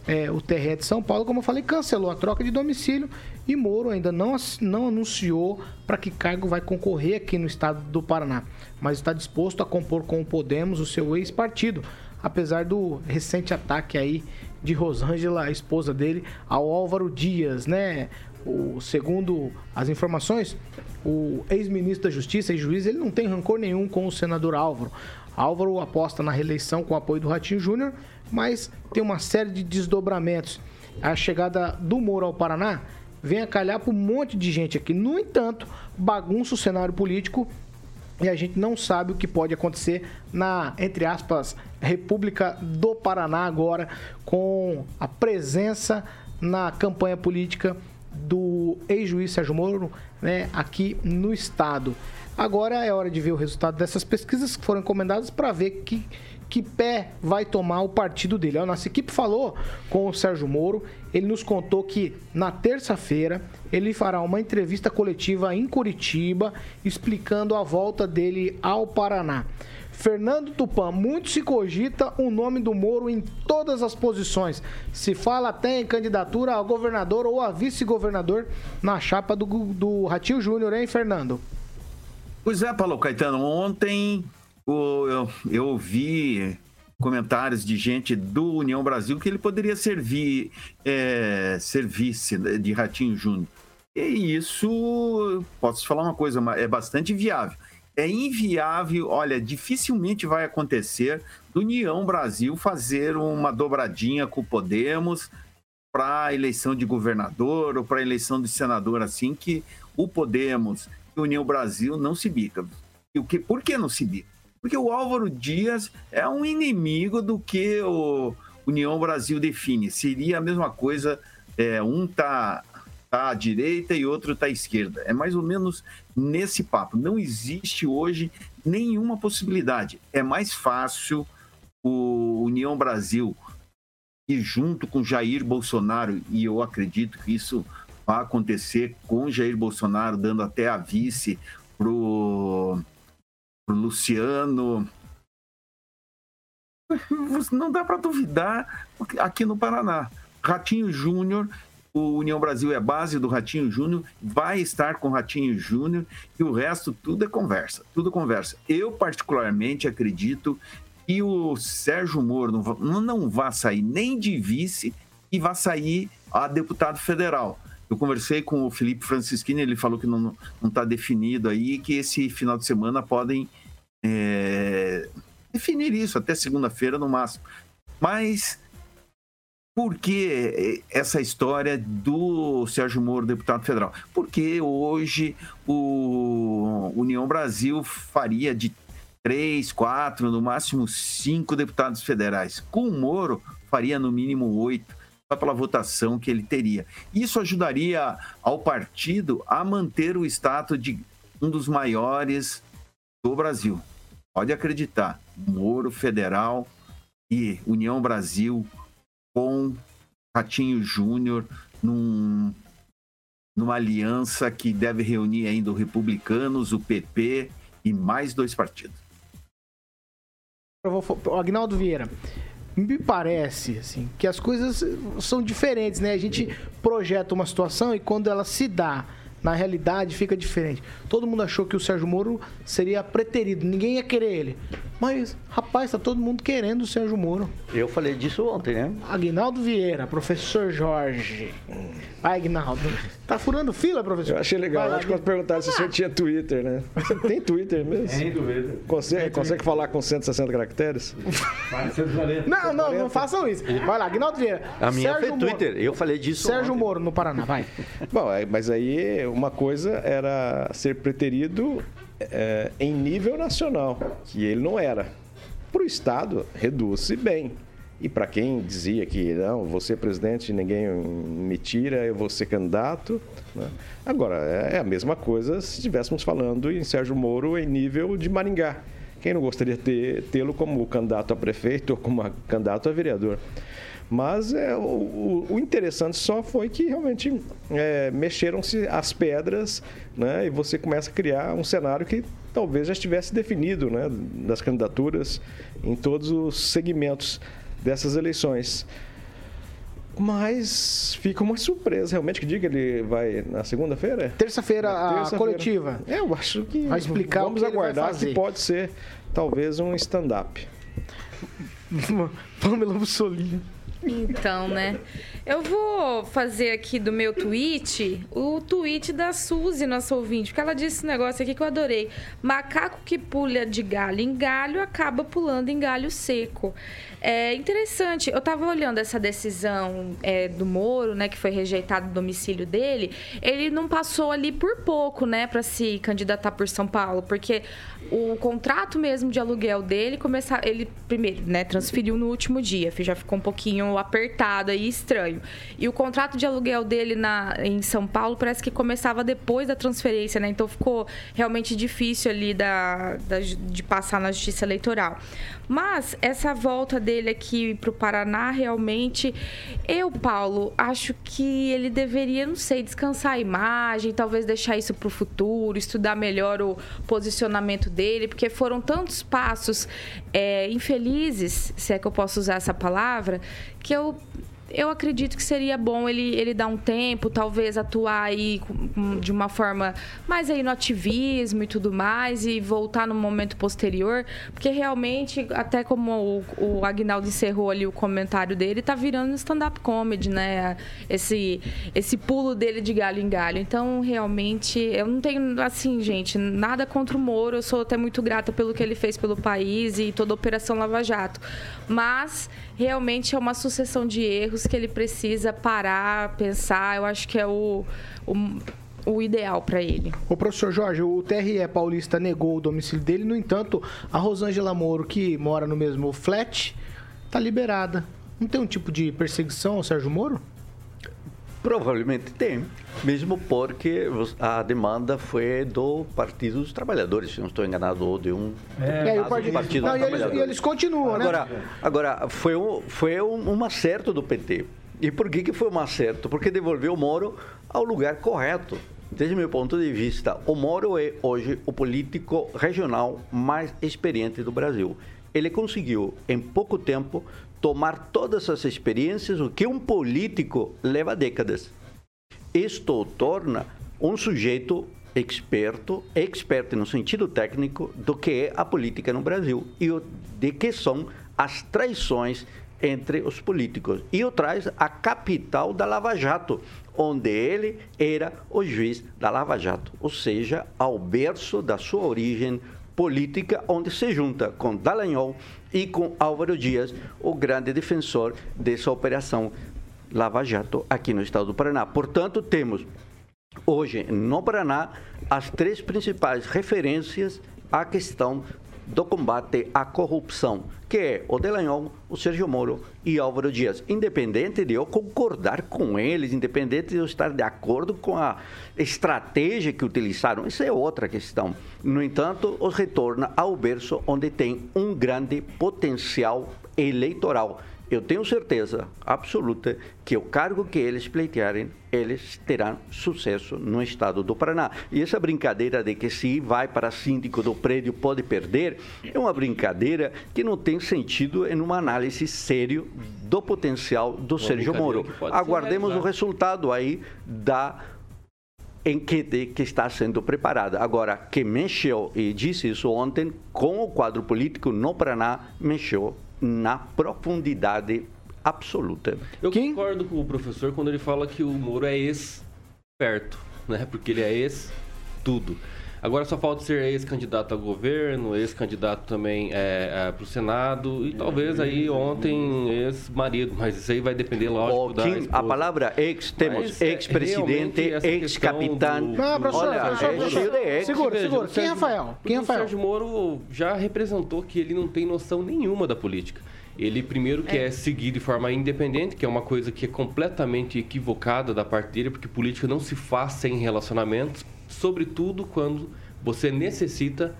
É, o TRE de São Paulo, como eu falei, cancelou a troca de domicílio e Moro ainda não, não anunciou para que cargo vai concorrer aqui no estado do Paraná, mas está disposto a compor com o Podemos, o seu ex-partido, apesar do recente ataque aí de Rosângela, a esposa dele, ao Álvaro Dias, né? O, segundo as informações, o ex-ministro da Justiça e juiz, ele não tem rancor nenhum com o senador Álvaro. Álvaro aposta na reeleição com o apoio do Ratinho Júnior, mas tem uma série de desdobramentos. A chegada do Moro ao Paraná vem a calhar para um monte de gente aqui. No entanto, bagunça o cenário político e a gente não sabe o que pode acontecer na, entre aspas, República do Paraná agora, com a presença na campanha política do ex-juiz Sérgio Moro, né, aqui no estado. Agora é hora de ver o resultado dessas pesquisas que foram encomendadas para ver que, que pé vai tomar o partido dele. A nossa equipe falou com o Sérgio Moro, ele nos contou que na terça-feira ele fará uma entrevista coletiva em Curitiba explicando a volta dele ao Paraná. Fernando Tupan, muito se cogita o nome do Moro em todas as posições. Se fala até em candidatura a governador ou a vice-governador na chapa do, do Ratinho Júnior, hein, Fernando? Pois é, Paulo Caetano. Ontem eu, eu ouvi comentários de gente do União Brasil que ele poderia servir, é, ser vice de Ratinho Júnior. E isso, posso falar uma coisa, é bastante viável é inviável, olha, dificilmente vai acontecer do União Brasil fazer uma dobradinha com o Podemos para eleição de governador ou para eleição de senador, assim que o Podemos e o União Brasil não se bicam. E o que, por que não se bicam? Porque o Álvaro Dias é um inimigo do que o União Brasil define. Seria a mesma coisa, é, um tá tá à direita e outro tá à esquerda. É mais ou menos nesse papo. Não existe hoje nenhuma possibilidade. É mais fácil o União Brasil ir junto com Jair Bolsonaro, e eu acredito que isso vai acontecer com Jair Bolsonaro dando até a vice pro Luciano. Não dá para duvidar aqui no Paraná. Ratinho Júnior o União Brasil é base do Ratinho Júnior, vai estar com o Ratinho Júnior e o resto tudo é conversa, tudo conversa. Eu particularmente acredito que o Sérgio Moro não, não vai sair nem de vice e vai sair a deputado federal. Eu conversei com o Felipe Francisquini, ele falou que não está definido aí, que esse final de semana podem é, definir isso até segunda-feira no máximo. Mas por que essa história do Sérgio Moro, deputado federal? Porque hoje o União Brasil faria de três, quatro, no máximo cinco deputados federais. Com o Moro, faria no mínimo oito, pela votação que ele teria. Isso ajudaria ao partido a manter o status de um dos maiores do Brasil. Pode acreditar, Moro Federal e União Brasil com Ratinho Júnior num, numa aliança que deve reunir ainda os republicanos, o PP e mais dois partidos. Agnaldo Vieira, me parece assim que as coisas são diferentes, né? A gente projeta uma situação e quando ela se dá na realidade fica diferente. Todo mundo achou que o Sérgio Moro seria preterido, ninguém ia querer ele. Mas, rapaz, tá todo mundo querendo o Sérgio Moro. Eu falei disso ontem, né? Aguinaldo Vieira, professor Jorge. Vai, Aguinaldo. Tá furando fila, professor? Eu achei legal. Vai, Acho que perguntaram se o senhor tinha Twitter, né? Você tem Twitter mesmo? Tem Twitter. Consegue, consegue falar com 160 caracteres? não, não, não façam isso. Vai lá, Aguinaldo Vieira. A minha Sérgio foi Twitter. Moro. Eu falei disso Sérgio ontem. Moro, no Paraná, vai. Bom, mas aí uma coisa era ser preterido é, em nível nacional, que ele não era. Para o Estado, reduz-se bem. E para quem dizia que não, vou ser presidente, ninguém me tira, eu vou ser candidato. Né? Agora, é a mesma coisa se estivéssemos falando em Sérgio Moro em nível de Maringá. Quem não gostaria de tê-lo como candidato a prefeito ou como candidato a vereador? Mas é, o, o, interessante só foi que realmente é, mexeram-se as pedras né, e você começa a criar um cenário que talvez já estivesse definido né, das candidaturas em todos os segmentos dessas eleições. Mas fica uma surpresa, realmente, que diga ele vai na segunda-feira? Terça-feira, terça a coletiva. É, eu acho que. Vai explicar vamos que aguardar que pode ser talvez um stand-up. Pamela Mussolini. Então, né? Eu vou fazer aqui do meu tweet o tweet da Suzy, nossa ouvinte, porque ela disse um negócio aqui que eu adorei. Macaco que pula de galho em galho acaba pulando em galho seco. É interessante, eu estava olhando essa decisão é, do Moro, né, que foi rejeitado o domicílio dele. Ele não passou ali por pouco, né, para se candidatar por São Paulo, porque o contrato mesmo de aluguel dele começar, ele primeiro, né, transferiu no último dia, já ficou um pouquinho apertado e estranho. E o contrato de aluguel dele na, em São Paulo parece que começava depois da transferência, né? Então ficou realmente difícil ali da, da de passar na Justiça Eleitoral. Mas essa volta dele aqui para o Paraná, realmente, eu, Paulo, acho que ele deveria, não sei, descansar a imagem, talvez deixar isso para o futuro, estudar melhor o posicionamento dele, porque foram tantos passos é, infelizes, se é que eu posso usar essa palavra, que eu eu acredito que seria bom ele, ele dar um tempo, talvez atuar aí de uma forma mais aí no ativismo e tudo mais, e voltar no momento posterior, porque realmente, até como o, o Agnaldo encerrou ali o comentário dele, tá virando stand-up comedy, né? Esse, esse pulo dele de galho em galho. Então, realmente, eu não tenho, assim, gente, nada contra o Moro, eu sou até muito grata pelo que ele fez pelo país e toda a Operação Lava Jato. Mas realmente é uma sucessão de erros que ele precisa parar, pensar. Eu acho que é o, o o ideal para ele. O professor Jorge, o TRE paulista negou o domicílio dele, no entanto, a Rosângela Moro, que mora no mesmo flat, está liberada. Não tem um tipo de perseguição ao Sérgio Moro? Provavelmente tem, mesmo porque a demanda foi do Partido dos Trabalhadores, se não estou enganado, ou de um é, partido, partido não, dos e. Eles, e eles continuam, agora, né? Agora, foi um, foi um, um acerto do PT. E por que, que foi um acerto? Porque devolveu o Moro ao lugar correto. Desde meu ponto de vista, o Moro é hoje o político regional mais experiente do Brasil. Ele conseguiu, em pouco tempo, tomar todas as experiências, o que um político leva décadas. Isto o torna um sujeito experto, experto no sentido técnico do que é a política no Brasil e de que são as traições entre os políticos. E o traz a capital da Lava Jato, onde ele era o juiz da Lava Jato, ou seja, ao berço da sua origem política, onde se junta com Dallagnol e com Álvaro Dias, o grande defensor dessa operação Lava Jato aqui no estado do Paraná. Portanto, temos hoje no Paraná as três principais referências à questão do combate à corrupção, que é o Delanhol, o Sérgio Moro e Álvaro Dias. Independente de eu concordar com eles, independente de eu estar de acordo com a estratégia que utilizaram, isso é outra questão. No entanto, os retorna ao berço onde tem um grande potencial eleitoral eu tenho certeza absoluta que o cargo que eles pleitearem, eles terão sucesso no estado do Paraná. E essa brincadeira de que se vai para síndico do prédio pode perder, é uma brincadeira que não tem sentido em uma análise sério do potencial do uma Sérgio Moro. Aguardemos o resultado aí da enquete que está sendo preparada. Agora, que mexeu, e disse isso ontem, com o quadro político no Paraná, mexeu na profundidade absoluta. Eu Quem? concordo com o professor quando ele fala que o Moro é ex-perto, né? Porque ele é ex-tudo. Agora só falta ser ex-candidato a governo, ex-candidato também é, é, para o Senado e talvez aí ontem ex-marido, mas isso aí vai depender, lógico, da Kim, A palavra ex, temos ex-presidente, ex-capitão. Não, professor, Olha, professor, é cheio de ex. Segura, segura. Quem é Rafael? Quem é Rafael? O Sérgio Moro já representou que ele não tem noção nenhuma da política. Ele primeiro quer é. seguir de forma independente, que é uma coisa que é completamente equivocada da parte dele, porque política não se faz sem relacionamentos, sobretudo quando você necessita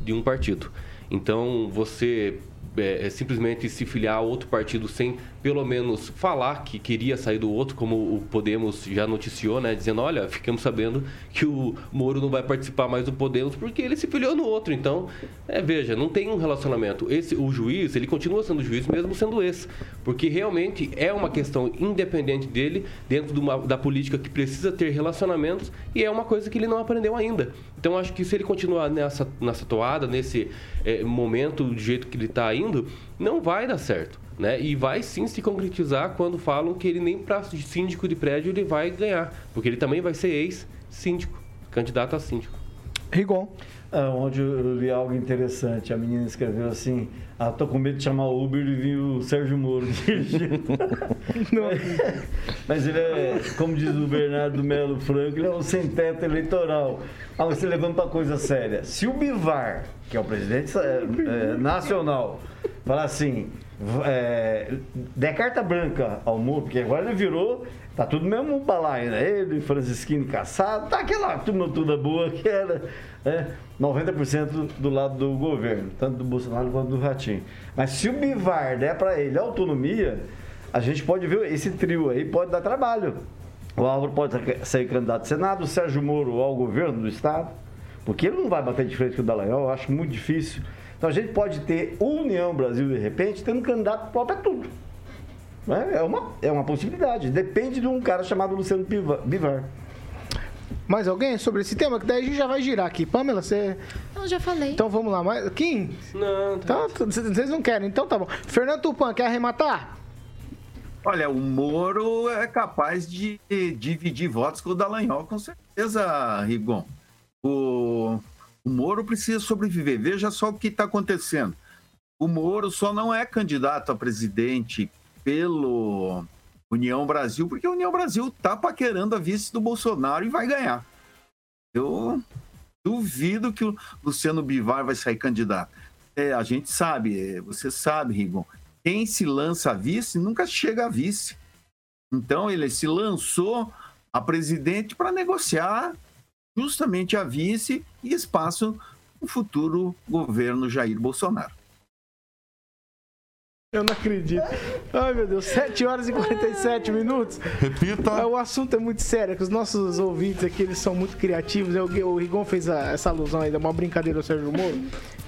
de um partido. Então, você é, simplesmente se filiar a outro partido sem pelo menos falar que queria sair do outro, como o Podemos já noticiou, né? Dizendo, olha, ficamos sabendo que o Moro não vai participar mais do Podemos porque ele se filiou no outro. Então, é, veja, não tem um relacionamento. Esse, o juiz, ele continua sendo juiz mesmo sendo esse. Porque realmente é uma questão independente dele, dentro de uma, da política que precisa ter relacionamentos, e é uma coisa que ele não aprendeu ainda. Então, acho que se ele continuar nessa, nessa toada, nesse é, momento, do jeito que ele está indo, não vai dar certo. Né? E vai sim se concretizar quando falam que ele nem para síndico de prédio ele vai ganhar, porque ele também vai ser ex-síndico, candidato a síndico. Rigon. Ah, onde eu li algo interessante. A menina escreveu assim: Ah, tô com medo de chamar o Uber e vir o Sérgio Moro dirigindo. Mas ele é, como diz o Bernardo Melo Franco, ele é um sem-teto eleitoral. Ah, você levando pra coisa séria. Se o Bivar, que é o presidente é, é, nacional, falar assim. É, der carta branca ao Moro, porque agora ele virou, tá tudo mesmo balaio, né? Ele, Francisquinho Caçado, tá aquela turma toda boa que era né? 90% do lado do governo, tanto do Bolsonaro quanto do Ratinho. Mas se o Bivar der para ele autonomia, a gente pode ver esse trio aí pode dar trabalho. O Álvaro pode ser candidato ao Senado, o Sérgio Moro ao governo do Estado, porque ele não vai bater de frente com o Dallagnol, eu acho muito difícil. Então a gente pode ter União Brasil, de repente, tendo um candidato próprio a tudo. Né? É uma, é uma possibilidade. Depende de um cara chamado Luciano Bivar. Mais alguém sobre esse tema? Que daí a gente já vai girar aqui. Pamela, você. Eu já falei. Então vamos lá. Mais... Kim? Não, tá. Então, vocês não querem, então tá bom. Fernando Tupan, quer arrematar? Olha, o Moro é capaz de dividir votos com o Dallagnol, com certeza, Rigon. O, o Moro precisa sobreviver. Veja só o que está acontecendo. O Moro só não é candidato a presidente pelo União Brasil, porque a União Brasil tá paquerando a vice do Bolsonaro e vai ganhar. Eu duvido que o Luciano Bivar vai sair candidato. É, a gente sabe, é, você sabe, Rigon, quem se lança a vice nunca chega a vice. Então ele se lançou a presidente para negociar justamente a vice e espaço no futuro governo Jair Bolsonaro. Eu não acredito. Ai, meu Deus, 7 horas e 47 minutos. Repita. É, o assunto é muito sério, é que os nossos ouvintes aqui, eles são muito criativos. É, o Rigon fez a, essa alusão aí, uma brincadeira ao Sérgio Moro.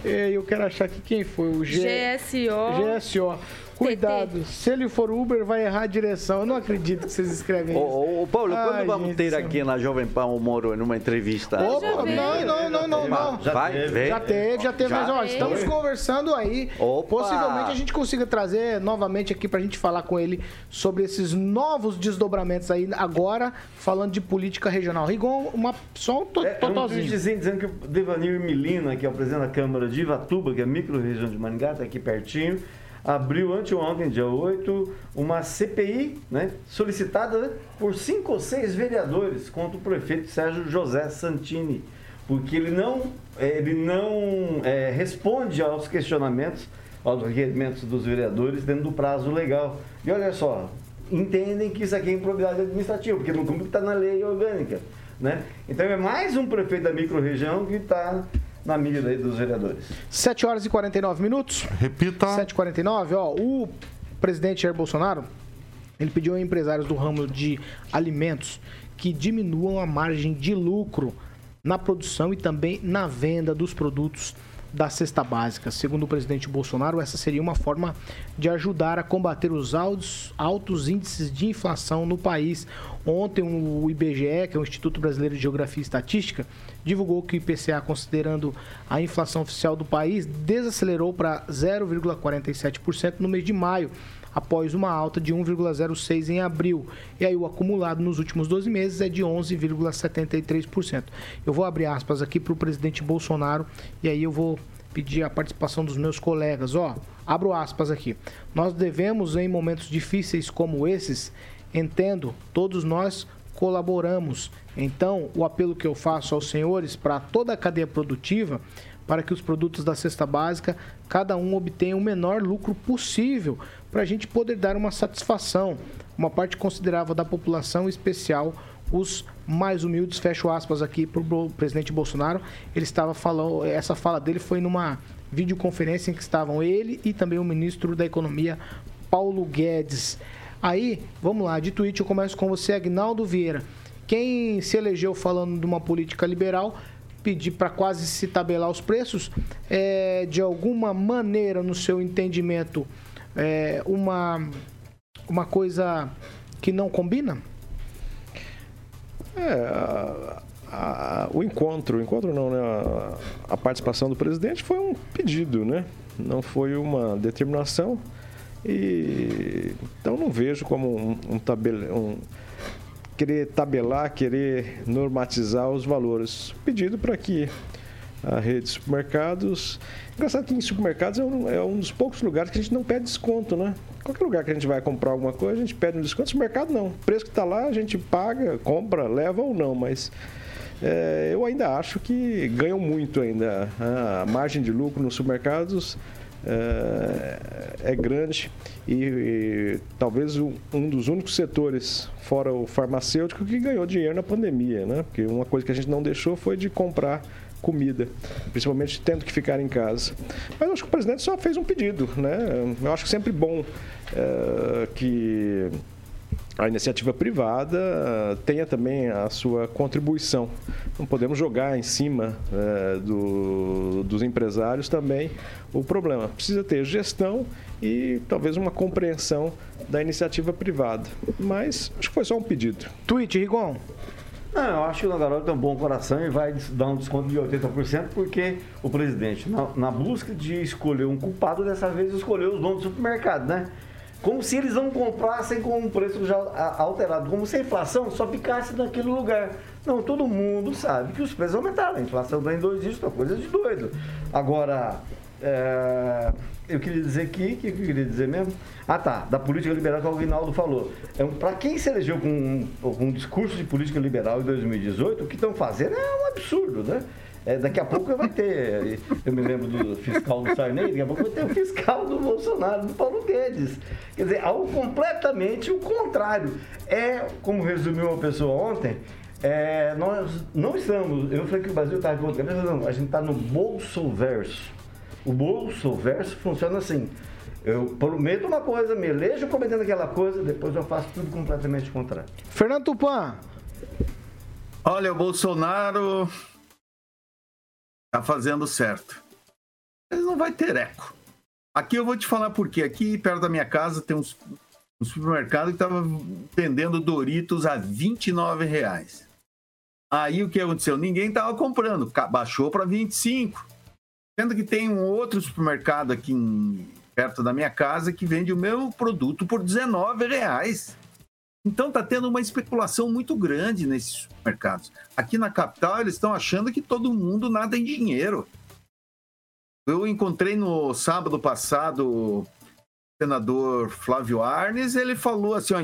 E eu quero achar que quem foi o G... GSO. GSO. Cuidado, se ele for Uber, vai errar a direção. Eu não acredito que vocês escrevem isso. Ô, ô Paulo, Ai, quando vamos ter aqui na Jovem Pan o Moro numa entrevista? Opa, não, não, não, não, não. Já vai, teve. Já teve, já teve. Já mas, ó, teve. estamos conversando aí. Opa. Possivelmente a gente consiga trazer novamente aqui pra gente falar com ele sobre esses novos desdobramentos aí, agora falando de política regional. Rigon, uma, só um to é, totalzinho. Um dizendo, dizendo que o Devanir Milina, que é o presidente da Câmara de Ivatuba, que é a micro-região de Maringá, tá aqui pertinho, abriu anteontem, dia 8, uma CPI né, solicitada né, por cinco ou seis vereadores contra o prefeito Sérgio José Santini, porque ele não, é, ele não é, responde aos questionamentos, aos requerimentos dos vereadores dentro do prazo legal. E olha só, entendem que isso aqui é improbidade administrativa, porque não cumpre o que está na lei orgânica. Né? Então é mais um prefeito da micro-região que está na mídia aí dos vereadores. 7 horas e 49 minutos. Repita. 7h49, ó. O presidente Jair Bolsonaro, ele pediu a empresários do ramo de alimentos que diminuam a margem de lucro na produção e também na venda dos produtos da cesta básica. Segundo o presidente Bolsonaro, essa seria uma forma de ajudar a combater os altos, altos índices de inflação no país. Ontem, o IBGE, que é o Instituto Brasileiro de Geografia e Estatística, divulgou que o IPCA, considerando a inflação oficial do país, desacelerou para 0,47% no mês de maio após uma alta de 1,06 em abril. E aí o acumulado nos últimos 12 meses é de 11,73%. Eu vou abrir aspas aqui para o presidente Bolsonaro e aí eu vou pedir a participação dos meus colegas. Ó, abro aspas aqui. Nós devemos, em momentos difíceis como esses, entendo, todos nós colaboramos. Então, o apelo que eu faço aos senhores para toda a cadeia produtiva para que os produtos da cesta básica, cada um obtenha o menor lucro possível, para a gente poder dar uma satisfação. Uma parte considerável da população, em especial os mais humildes, fecho aspas aqui para o presidente Bolsonaro. Ele estava falando, essa fala dele foi numa videoconferência em que estavam ele e também o ministro da Economia, Paulo Guedes. Aí, vamos lá, de tweet eu começo com você, Agnaldo Vieira. Quem se elegeu falando de uma política liberal pedir para quase se tabelar os preços, é, de alguma maneira, no seu entendimento, é, uma, uma coisa que não combina? É, a, a, o encontro, o encontro não, né? A, a, participação do presidente foi um pedido, né? Não foi uma determinação. E então não vejo como um, um, um querer tabelar, querer normatizar os valores. Pedido para que a rede de supermercados. Engraçado que em supermercados é um, é um, dos poucos lugares que a gente não pede desconto, né? Qualquer lugar que a gente vai comprar alguma coisa, a gente pede um desconto. Supermercado não. O preço que está lá, a gente paga, compra, leva ou não, mas. É, eu ainda acho que ganham muito ainda. A margem de lucro nos supermercados é, é grande e, e talvez um, um, dos únicos setores, fora o farmacêutico, que ganhou dinheiro na pandemia, né? Porque uma coisa que a gente não deixou foi de comprar comida, principalmente tendo que ficar em casa. Mas eu acho que o presidente só fez um pedido, né? Eu acho que sempre bom é, que a iniciativa privada tenha também a sua contribuição. Não podemos jogar em cima é, do, dos empresários também o problema. Precisa ter gestão e talvez uma compreensão da iniciativa privada. Mas acho que foi só um pedido. Tweet, Rigon. Não, eu acho que o Nagaroli tem um bom coração e vai dar um desconto de 80%, porque o presidente, na, na busca de escolher um culpado, dessa vez escolheu os donos do supermercado, né? Como se eles não comprassem com um preço já alterado, como se a inflação só ficasse naquele lugar. Não, todo mundo sabe que os preços aumentaram. A inflação está em dois dígitos, é coisa de doido. Agora, é, eu queria dizer aqui, o que eu queria dizer mesmo? Ah tá, da política liberal que o Aguinaldo falou. É um, Para quem se elegeu com um, com um discurso de política liberal em 2018, o que estão fazendo é um absurdo, né? É, daqui a pouco vai ter, eu me lembro do fiscal do Sarney, daqui a pouco vai ter o fiscal do Bolsonaro, do Paulo Guedes. Quer dizer, algo completamente o contrário. É, como resumiu uma pessoa ontem, é, nós não estamos, eu falei que o Brasil está contra, não, a gente está no bolso verso. O bolso verso funciona assim. Eu prometo uma coisa, me elejo prometendo aquela coisa, depois eu faço tudo completamente contrário. Fernando Tupan. Olha, o Bolsonaro tá fazendo certo. Ele não vai ter eco. Aqui eu vou te falar por quê. Aqui perto da minha casa tem uns, um supermercado que estava vendendo Doritos a 29 reais. Aí o que aconteceu? Ninguém estava comprando, baixou para 25. Sendo que tem um outro supermercado aqui em, perto da minha casa que vende o meu produto por 19 reais. Então está tendo uma especulação muito grande nesses supermercados. Aqui na capital eles estão achando que todo mundo nada em dinheiro. Eu encontrei no sábado passado o senador Flávio Arnes, ele falou assim: ó,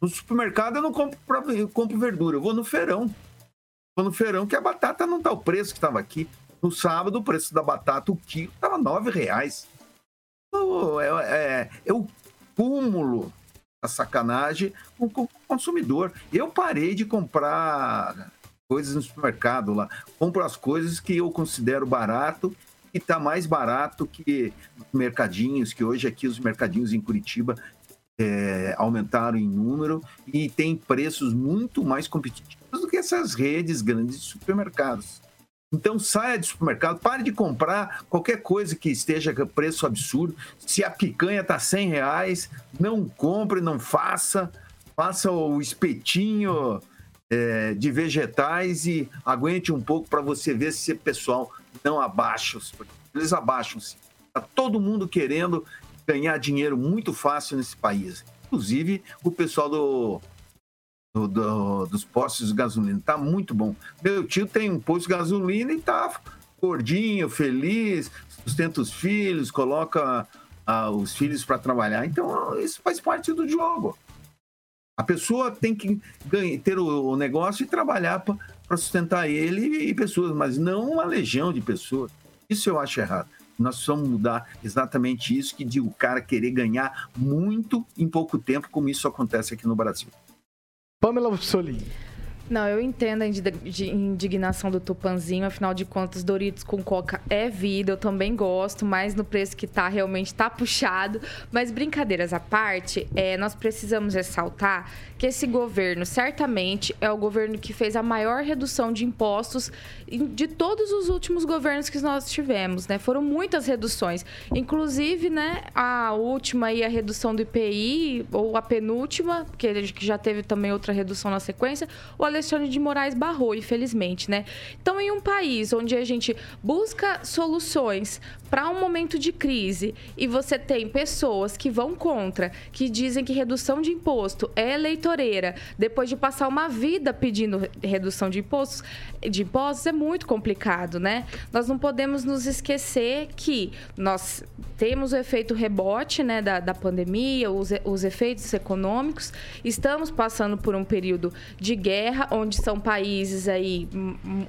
no supermercado eu não compro, eu compro verdura, eu vou no feirão. Vou no feirão que a batata não está o preço que estava aqui. No sábado, o preço da batata, o quilo, estava nove reais. É, é, é o cúmulo sacanagem com o consumidor. Eu parei de comprar coisas no supermercado lá. Compro as coisas que eu considero barato e está mais barato que mercadinhos, que hoje aqui os mercadinhos em Curitiba é, aumentaram em número e tem preços muito mais competitivos do que essas redes grandes de supermercados. Então saia do supermercado, pare de comprar qualquer coisa que esteja com preço absurdo. Se a picanha está 100 reais, não compre, não faça. Faça o espetinho é, de vegetais e aguente um pouco para você ver se o pessoal não abaixa. Eles abaixam-se. Está todo mundo querendo ganhar dinheiro muito fácil nesse país. Inclusive o pessoal do do, do, dos postos de gasolina. Tá muito bom. Meu tio tem um posto de gasolina e tá gordinho, feliz, sustenta os filhos, coloca ah, os filhos para trabalhar. Então, isso faz parte do jogo. A pessoa tem que ganhar, ter o, negócio e trabalhar para sustentar ele e pessoas, mas não uma legião de pessoas. Isso eu acho errado. Nós precisamos mudar exatamente isso, que de o cara querer ganhar muito em pouco tempo, como isso acontece aqui no Brasil. Pamela Solim. Não, eu entendo a indignação do Tupanzinho, afinal de contas, Doritos com Coca é vida, eu também gosto, mas no preço que tá, realmente tá puxado. Mas brincadeiras à parte, é, nós precisamos ressaltar que esse governo certamente é o governo que fez a maior redução de impostos de todos os últimos governos que nós tivemos, né? Foram muitas reduções. Inclusive, né, a última aí, a redução do IPI, ou a penúltima, gente já teve também outra redução na sequência, o Alexandre de Moraes barrou, infelizmente, né? Então, em um país onde a gente busca soluções para um momento de crise e você tem pessoas que vão contra, que dizem que redução de imposto é eleitoreira, depois de passar uma vida pedindo redução de impostos, de impostos é muito complicado, né? Nós não podemos nos esquecer que nós temos o efeito rebote, né, da, da pandemia, os, os efeitos econômicos, estamos passando por um período de guerra, onde são países aí,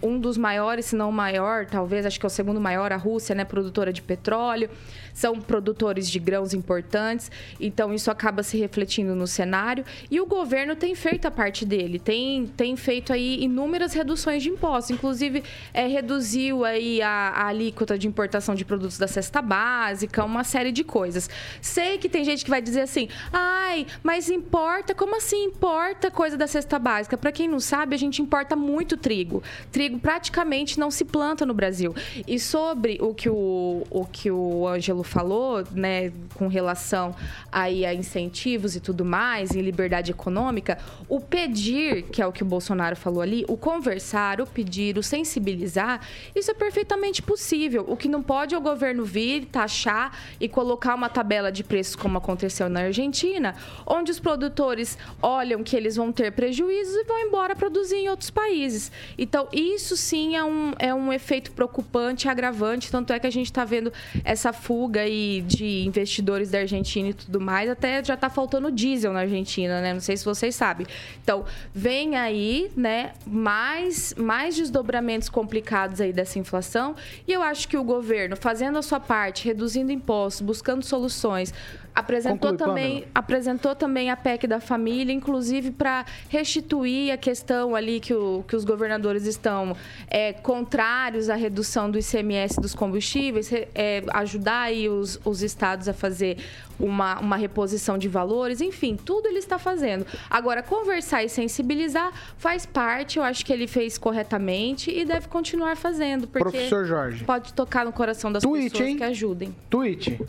um dos maiores, se não o maior, talvez, acho que é o segundo maior, a Rússia, né, produtora de petróleo, são produtores de grãos importantes, então isso acaba se refletindo no cenário. E o governo tem feito a parte dele, tem, tem feito aí inúmeras reduções de impostos, inclusive é, reduziu aí a, a alíquota de importação de produtos da cesta básica, uma série de coisas. Sei que tem gente que vai dizer assim, ai, mas importa, como assim importa coisa da cesta básica? Para quem não sabe, a gente importa muito trigo. Trigo praticamente não se planta no Brasil. E sobre o que o, o que o Ângelo falou, né, com relação aí a incentivos e tudo mais, em liberdade econômica, o pedir, que é o que o Bolsonaro falou ali, o conversar, o pedir, o sensibilizar, isso é perfeitamente possível. O que não pode é o governo vir, taxar e colocar uma tabela de preços, como aconteceu na Argentina, onde os produtores olham que eles vão ter prejuízos e vão embora produzir em outros países. Então, isso sim é um, é um efeito preocupante, agravante, tanto é que a gente está vendo essa fuga aí de investidores da Argentina e tudo mais, até já está faltando diesel na Argentina, né? Não sei se vocês sabem. Então, vem aí, né, mais, mais desdobramentos complicados aí dessa inflação, e eu acho que o governo, fazendo a sua parte, reduzindo impostos, buscando soluções, Apresentou Conclui, também, Pamela. apresentou também a PEC da família, inclusive para restituir a questão ali que, o- que os governadores estão é, contrários à redução do ICMS dos combustíveis, é, ajudar aí os, os estados a fazer uma, uma reposição de valores, enfim, tudo ele está fazendo. Agora, conversar e sensibilizar faz parte, eu acho que ele fez corretamente e deve continuar fazendo, porque Professor Jorge. pode tocar no coração das Tweet, pessoas hein? que ajudem. Tweet.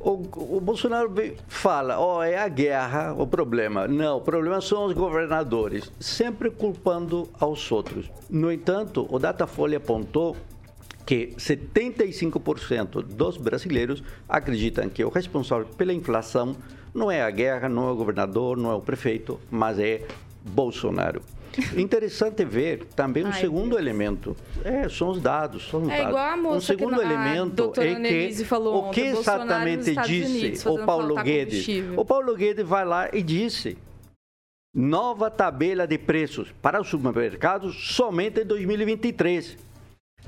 O, o Bolsonaro fala, ó, é a guerra o problema. Não, o problema são os governadores, sempre culpando aos outros. No entanto, o Datafolha apontou que 75% dos brasileiros acreditam que o responsável pela inflação não é a guerra, não é o governador, não é o prefeito, mas é Bolsonaro. Interessante ver também um Ai, segundo elemento. É, são os dados. São os É dados. igual a moça um segundo que elemento é que falou o que exatamente Estados Unidos, disse o Paulo Guedes? O Paulo Guedes vai lá e disse nova tabela de preços para os supermercados somente em 2023.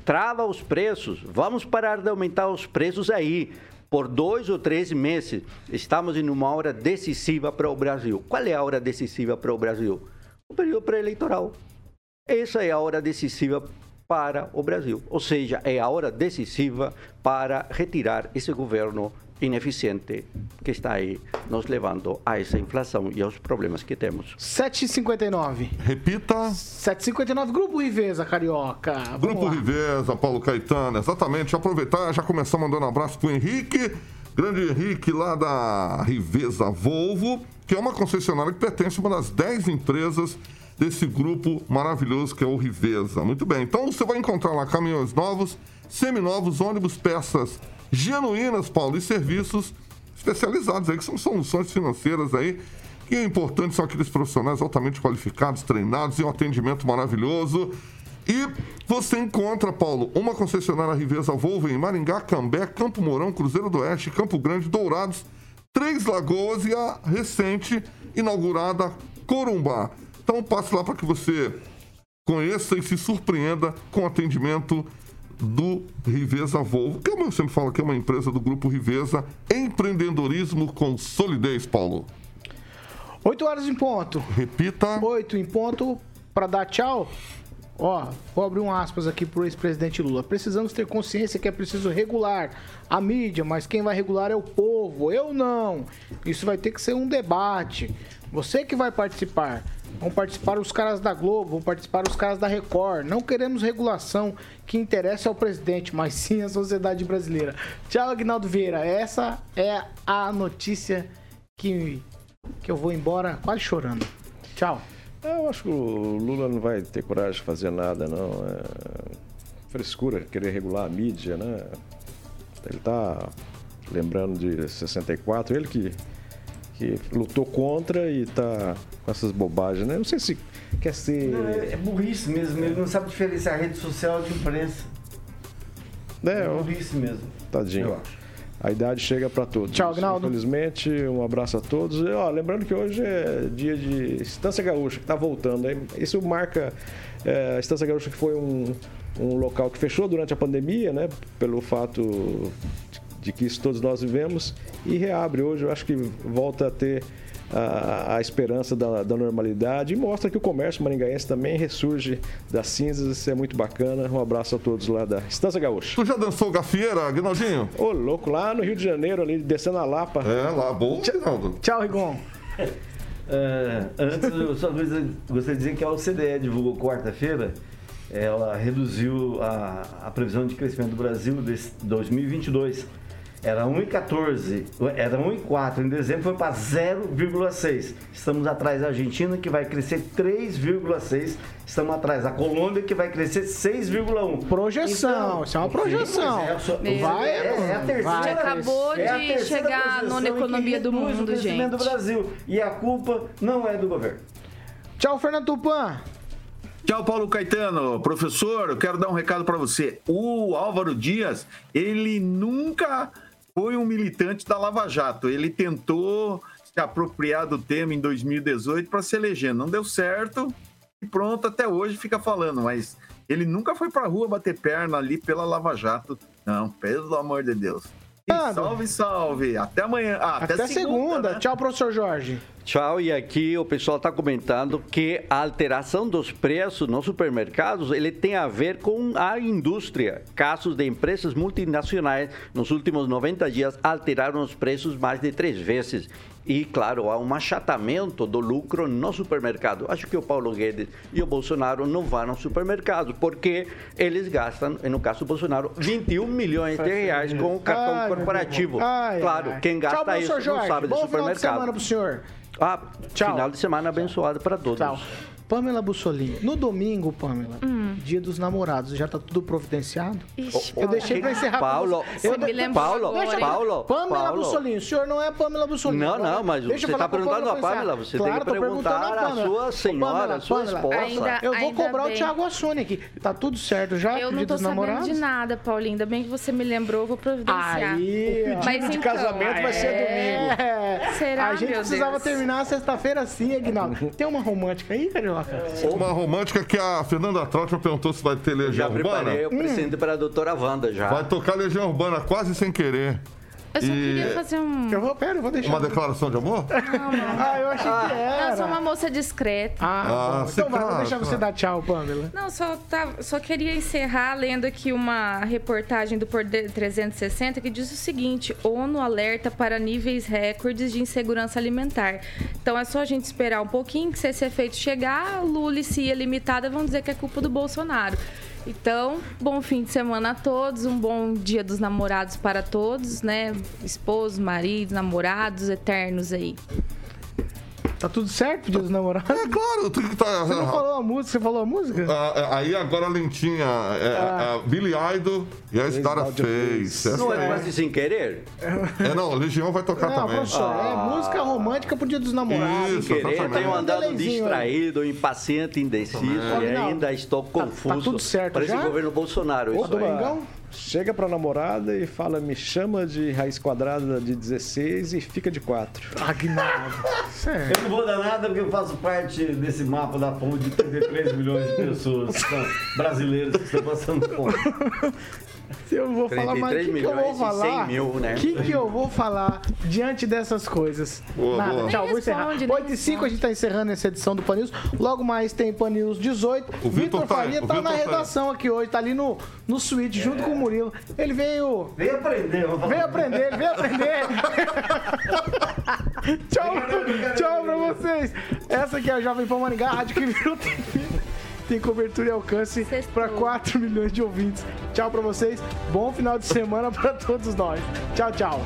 Trava os preços. Vamos parar de aumentar os preços aí. Por dois ou três meses, estamos em uma hora decisiva para o Brasil. Qual é a hora decisiva para o Brasil? O período pré-eleitoral. Essa é a hora decisiva para o Brasil. Ou seja, é a hora decisiva para retirar esse governo ineficiente que está aí nos levando a essa inflação e aos problemas que temos. 7h59. Repita. 7h59, Grupo Riveza, Carioca. Vamos Grupo lá. Riveza, Paulo Caetano, exatamente. Aproveitar, já começar mandando um abraço pro Henrique, grande Henrique lá da Riveza Volvo, que é uma concessionária que pertence a uma das 10 empresas desse grupo maravilhoso que é o Riveza. Muito bem, então você vai encontrar lá caminhões novos, seminovos, ônibus, peças genuínas, Paulo, e serviços especializados aí, que são soluções financeiras aí, que é importante, são aqueles profissionais altamente qualificados, treinados e um atendimento maravilhoso. E você encontra, Paulo, uma concessionária Riveza Volvo em Maringá, Cambé, Campo Mourão, Cruzeiro do Oeste, Campo Grande, Dourados, Três Lagoas e a recente inaugurada Corumbá. Então passe lá para que você conheça e se surpreenda com o atendimento do Riveza Volvo, que como eu sempre falo que é uma empresa do Grupo Riveza, empreendedorismo com solidez, Paulo. 8 horas em ponto. Repita. 8 em ponto para dar tchau. Ó, vou abrir um aspas aqui pro ex-presidente Lula. Precisamos ter consciência que é preciso regular a mídia, mas quem vai regular é o povo, eu não. Isso vai ter que ser um debate. Você que vai participar. Vão participar os caras da Globo, vão participar os caras da Record. Não queremos regulação que interessa ao presidente, mas sim à sociedade brasileira. Tchau, Agnaldo Vieira. Essa é a notícia que, que eu vou embora quase chorando. Tchau. É, Eu acho que o Lula não vai ter coragem de fazer nada, não. É frescura querer regular a mídia, né? Ele tá lembrando de 64, ele que, que lutou contra e tá com essas bobagens, né? Não sei se quer ser. Não, é, é burrice mesmo, ele não sabe diferenciar rede social de imprensa. É, É burrice mesmo. tadinho. Eu acho. A idade chega para todos. Tchau, Agnaldo. Infelizmente, um abraço a todos. E, ó, lembrando que hoje é dia de Estância Gaúcha, que está voltando. hein? Isso marca é, a Estância Gaúcha, que foi um, um local que fechou durante a pandemia, né? Pelo fato de, de que isso todos nós vivemos. E reabre hoje. Eu acho que volta a ter a, a esperança da, da normalidade e mostra que o comércio maringaense também ressurge das cinzas. Isso é muito bacana. Um abraço a todos lá da Estância Gaúcha. Tu já dançou gafieira, Aguinaldinho? Ô, louco, lá no Rio de Janeiro, ali descendo a Lapa. É, lá, bom, Aguinaldo. Tchau, Rigon. É, antes, eu só gostaria gostaria de dizer que a OCDE divulgou quarta-feira, ela reduziu a, a previsão de crescimento do Brasil de 2022. Era 1,14, era 1,4 em dezembro, foi para 0,6. Estamos atrás da Argentina, que vai crescer 3,6. Estamos atrás da Colômbia, que vai crescer 6,1. Projeção, isso é uma projeção. Pois é, só- Vai, é, é a vai. terceira A gente acabou é a de terceira chegar projeção que economia do reduz o mundo, crescimento do gente. Brasil. E a culpa não é do governo. Tchau, Fernando Tupan. Tchau, Paulo Caetano. Professor, eu quero dar um recado para você. O Álvaro Dias, ele nunca foi um militante da Lava Jato. Ele tentou se apropriar do tema em 2018 para se eleger. Não deu certo e pronto, até hoje fica falando. Mas ele nunca foi para rua bater perna ali pela Lava Jato. Não, pelo amor de Deus. E salve, salve. Até amanhã. Ah, Até, até, segunda. né? Tchau, professor Jorge. Tchau, e aqui o pessoal está comentando que a alteração dos preços nos supermercados ele tem a ver com a indústria. Casos de empresas multinacionais nos últimos 90 dias alteraram os preços mais de três vezes. E, claro, há um achatamento do lucro no supermercado. Acho que o Paulo Guedes e o Bolsonaro não vão ao supermercado, porque eles gastam, no caso do Bolsonaro, 21 milhões de reais com o cartão Ai, corporativo. Ai, claro, ai. quem Tchau, gasta professor isso não Jorge. sabe de Bom final de supermercado. semana pro senhor. Ah, Tchau. final de semana abençoado para todos. Tchau. Pamela Bussolini, no domingo, Pamela, Hum. dia dos namorados, já tá tudo providenciado? Ixi, Eu deixei pra encerrar. Paulo, Eu Você me Paulo, agora? Paulo, Pamela Paulo. Bussolini, o senhor não é Pamela Bussolini. Não, não, mas deixa você tá perguntando a. Pamela, você tem claro, que tô perguntando perguntar à sua senhora, à sua Pamela, esposa. Ainda- Eu vou cobrar o bem. Thiago Assone aqui. Tá tudo certo já? Eu não dia tô dos sabendo namorados? de nada, Paulinho. Ainda bem que você me lembrou, eu vou providenciar. Aí, ó. Mas de então, casamento vai ser domingo. É. Será, A gente precisava terminar sexta-feira assim, Aguinaldo. Tem uma romântica aí, Carioca? Uma romântica que a Fernanda Trautmann perguntou se vai ter Já Legião Urbana. preparei o presente para a doutora Wanda já. Vai tocar Legião Urbana quase sem querer. Eu só E- queria fazer um. Eu vou, pera, eu vou deixar. Uma declaração de amor? Ah, eu achei que era. Eu sou uma moça discreta. Ah, Ah, então vai, vou claro, deixar você dar tchau, Pamela. Não, só, tava- só queria encerrar lendo aqui uma reportagem do Poder 360 que diz o seguinte: ONU alerta para níveis recordes de insegurança alimentar. Então é só a gente esperar um pouquinho que se esse efeito chegar, Lula e Cia limitada vão dizer que é culpa do Bolsonaro. Então, bom fim de semana a todos, um bom dia dos namorados para todos, né? Esposos, maridos, namorados eternos aí. Tá tudo certo, dia dos namorados? É claro, tu que tá. Você não falou a música, você falou a música? Ah, aí agora a lentinha, é, a Billy Idol e a Stara Face. Essa Não é quase sem querer? É, não, Legião vai tocar Não, também. professor, é música romântica pro dia dos namorados. Isso, Querer, exatamente. tenho andado Delayzinho aí. distraído, impaciente, indeciso e ainda estou confuso. tudo certo Parece já? o governo Bolsonaro. Isso aí. Domingão? Chega pra namorada e fala, me chama de raiz quadrada de 16 e fica de 4. Aguinaldo. Sério. Eu não vou dar nada porque eu faço parte desse mapa da fome de 33 milhões de pessoas que são brasileiros que estão passando fome. Eu vou falar, mas o 33 que, que eu vou falar? 100 mil, né? O que, que eu vou falar diante dessas coisas? Boa, Nada, boa. tchau, vou encerrar. responde, nem 8 e 5 a gente tá encerrando essa edição do Pan News. Logo mais tem Pan News 18. O Vitor Faria o tá Vitor na redação aqui hoje, tá ali no, no suíte junto com o Murilo. Ele veio. Vem aprender, vou falar. Vem aprender, ele veio aprender. tchau, tchau pra vocês. Essa aqui é a Jovem Pan Maringá, a rádio que virou TV. Tem cobertura e alcance para 4 milhões de ouvintes. Tchau pra vocês. Bom final de semana pra todos nós. Tchau, tchau.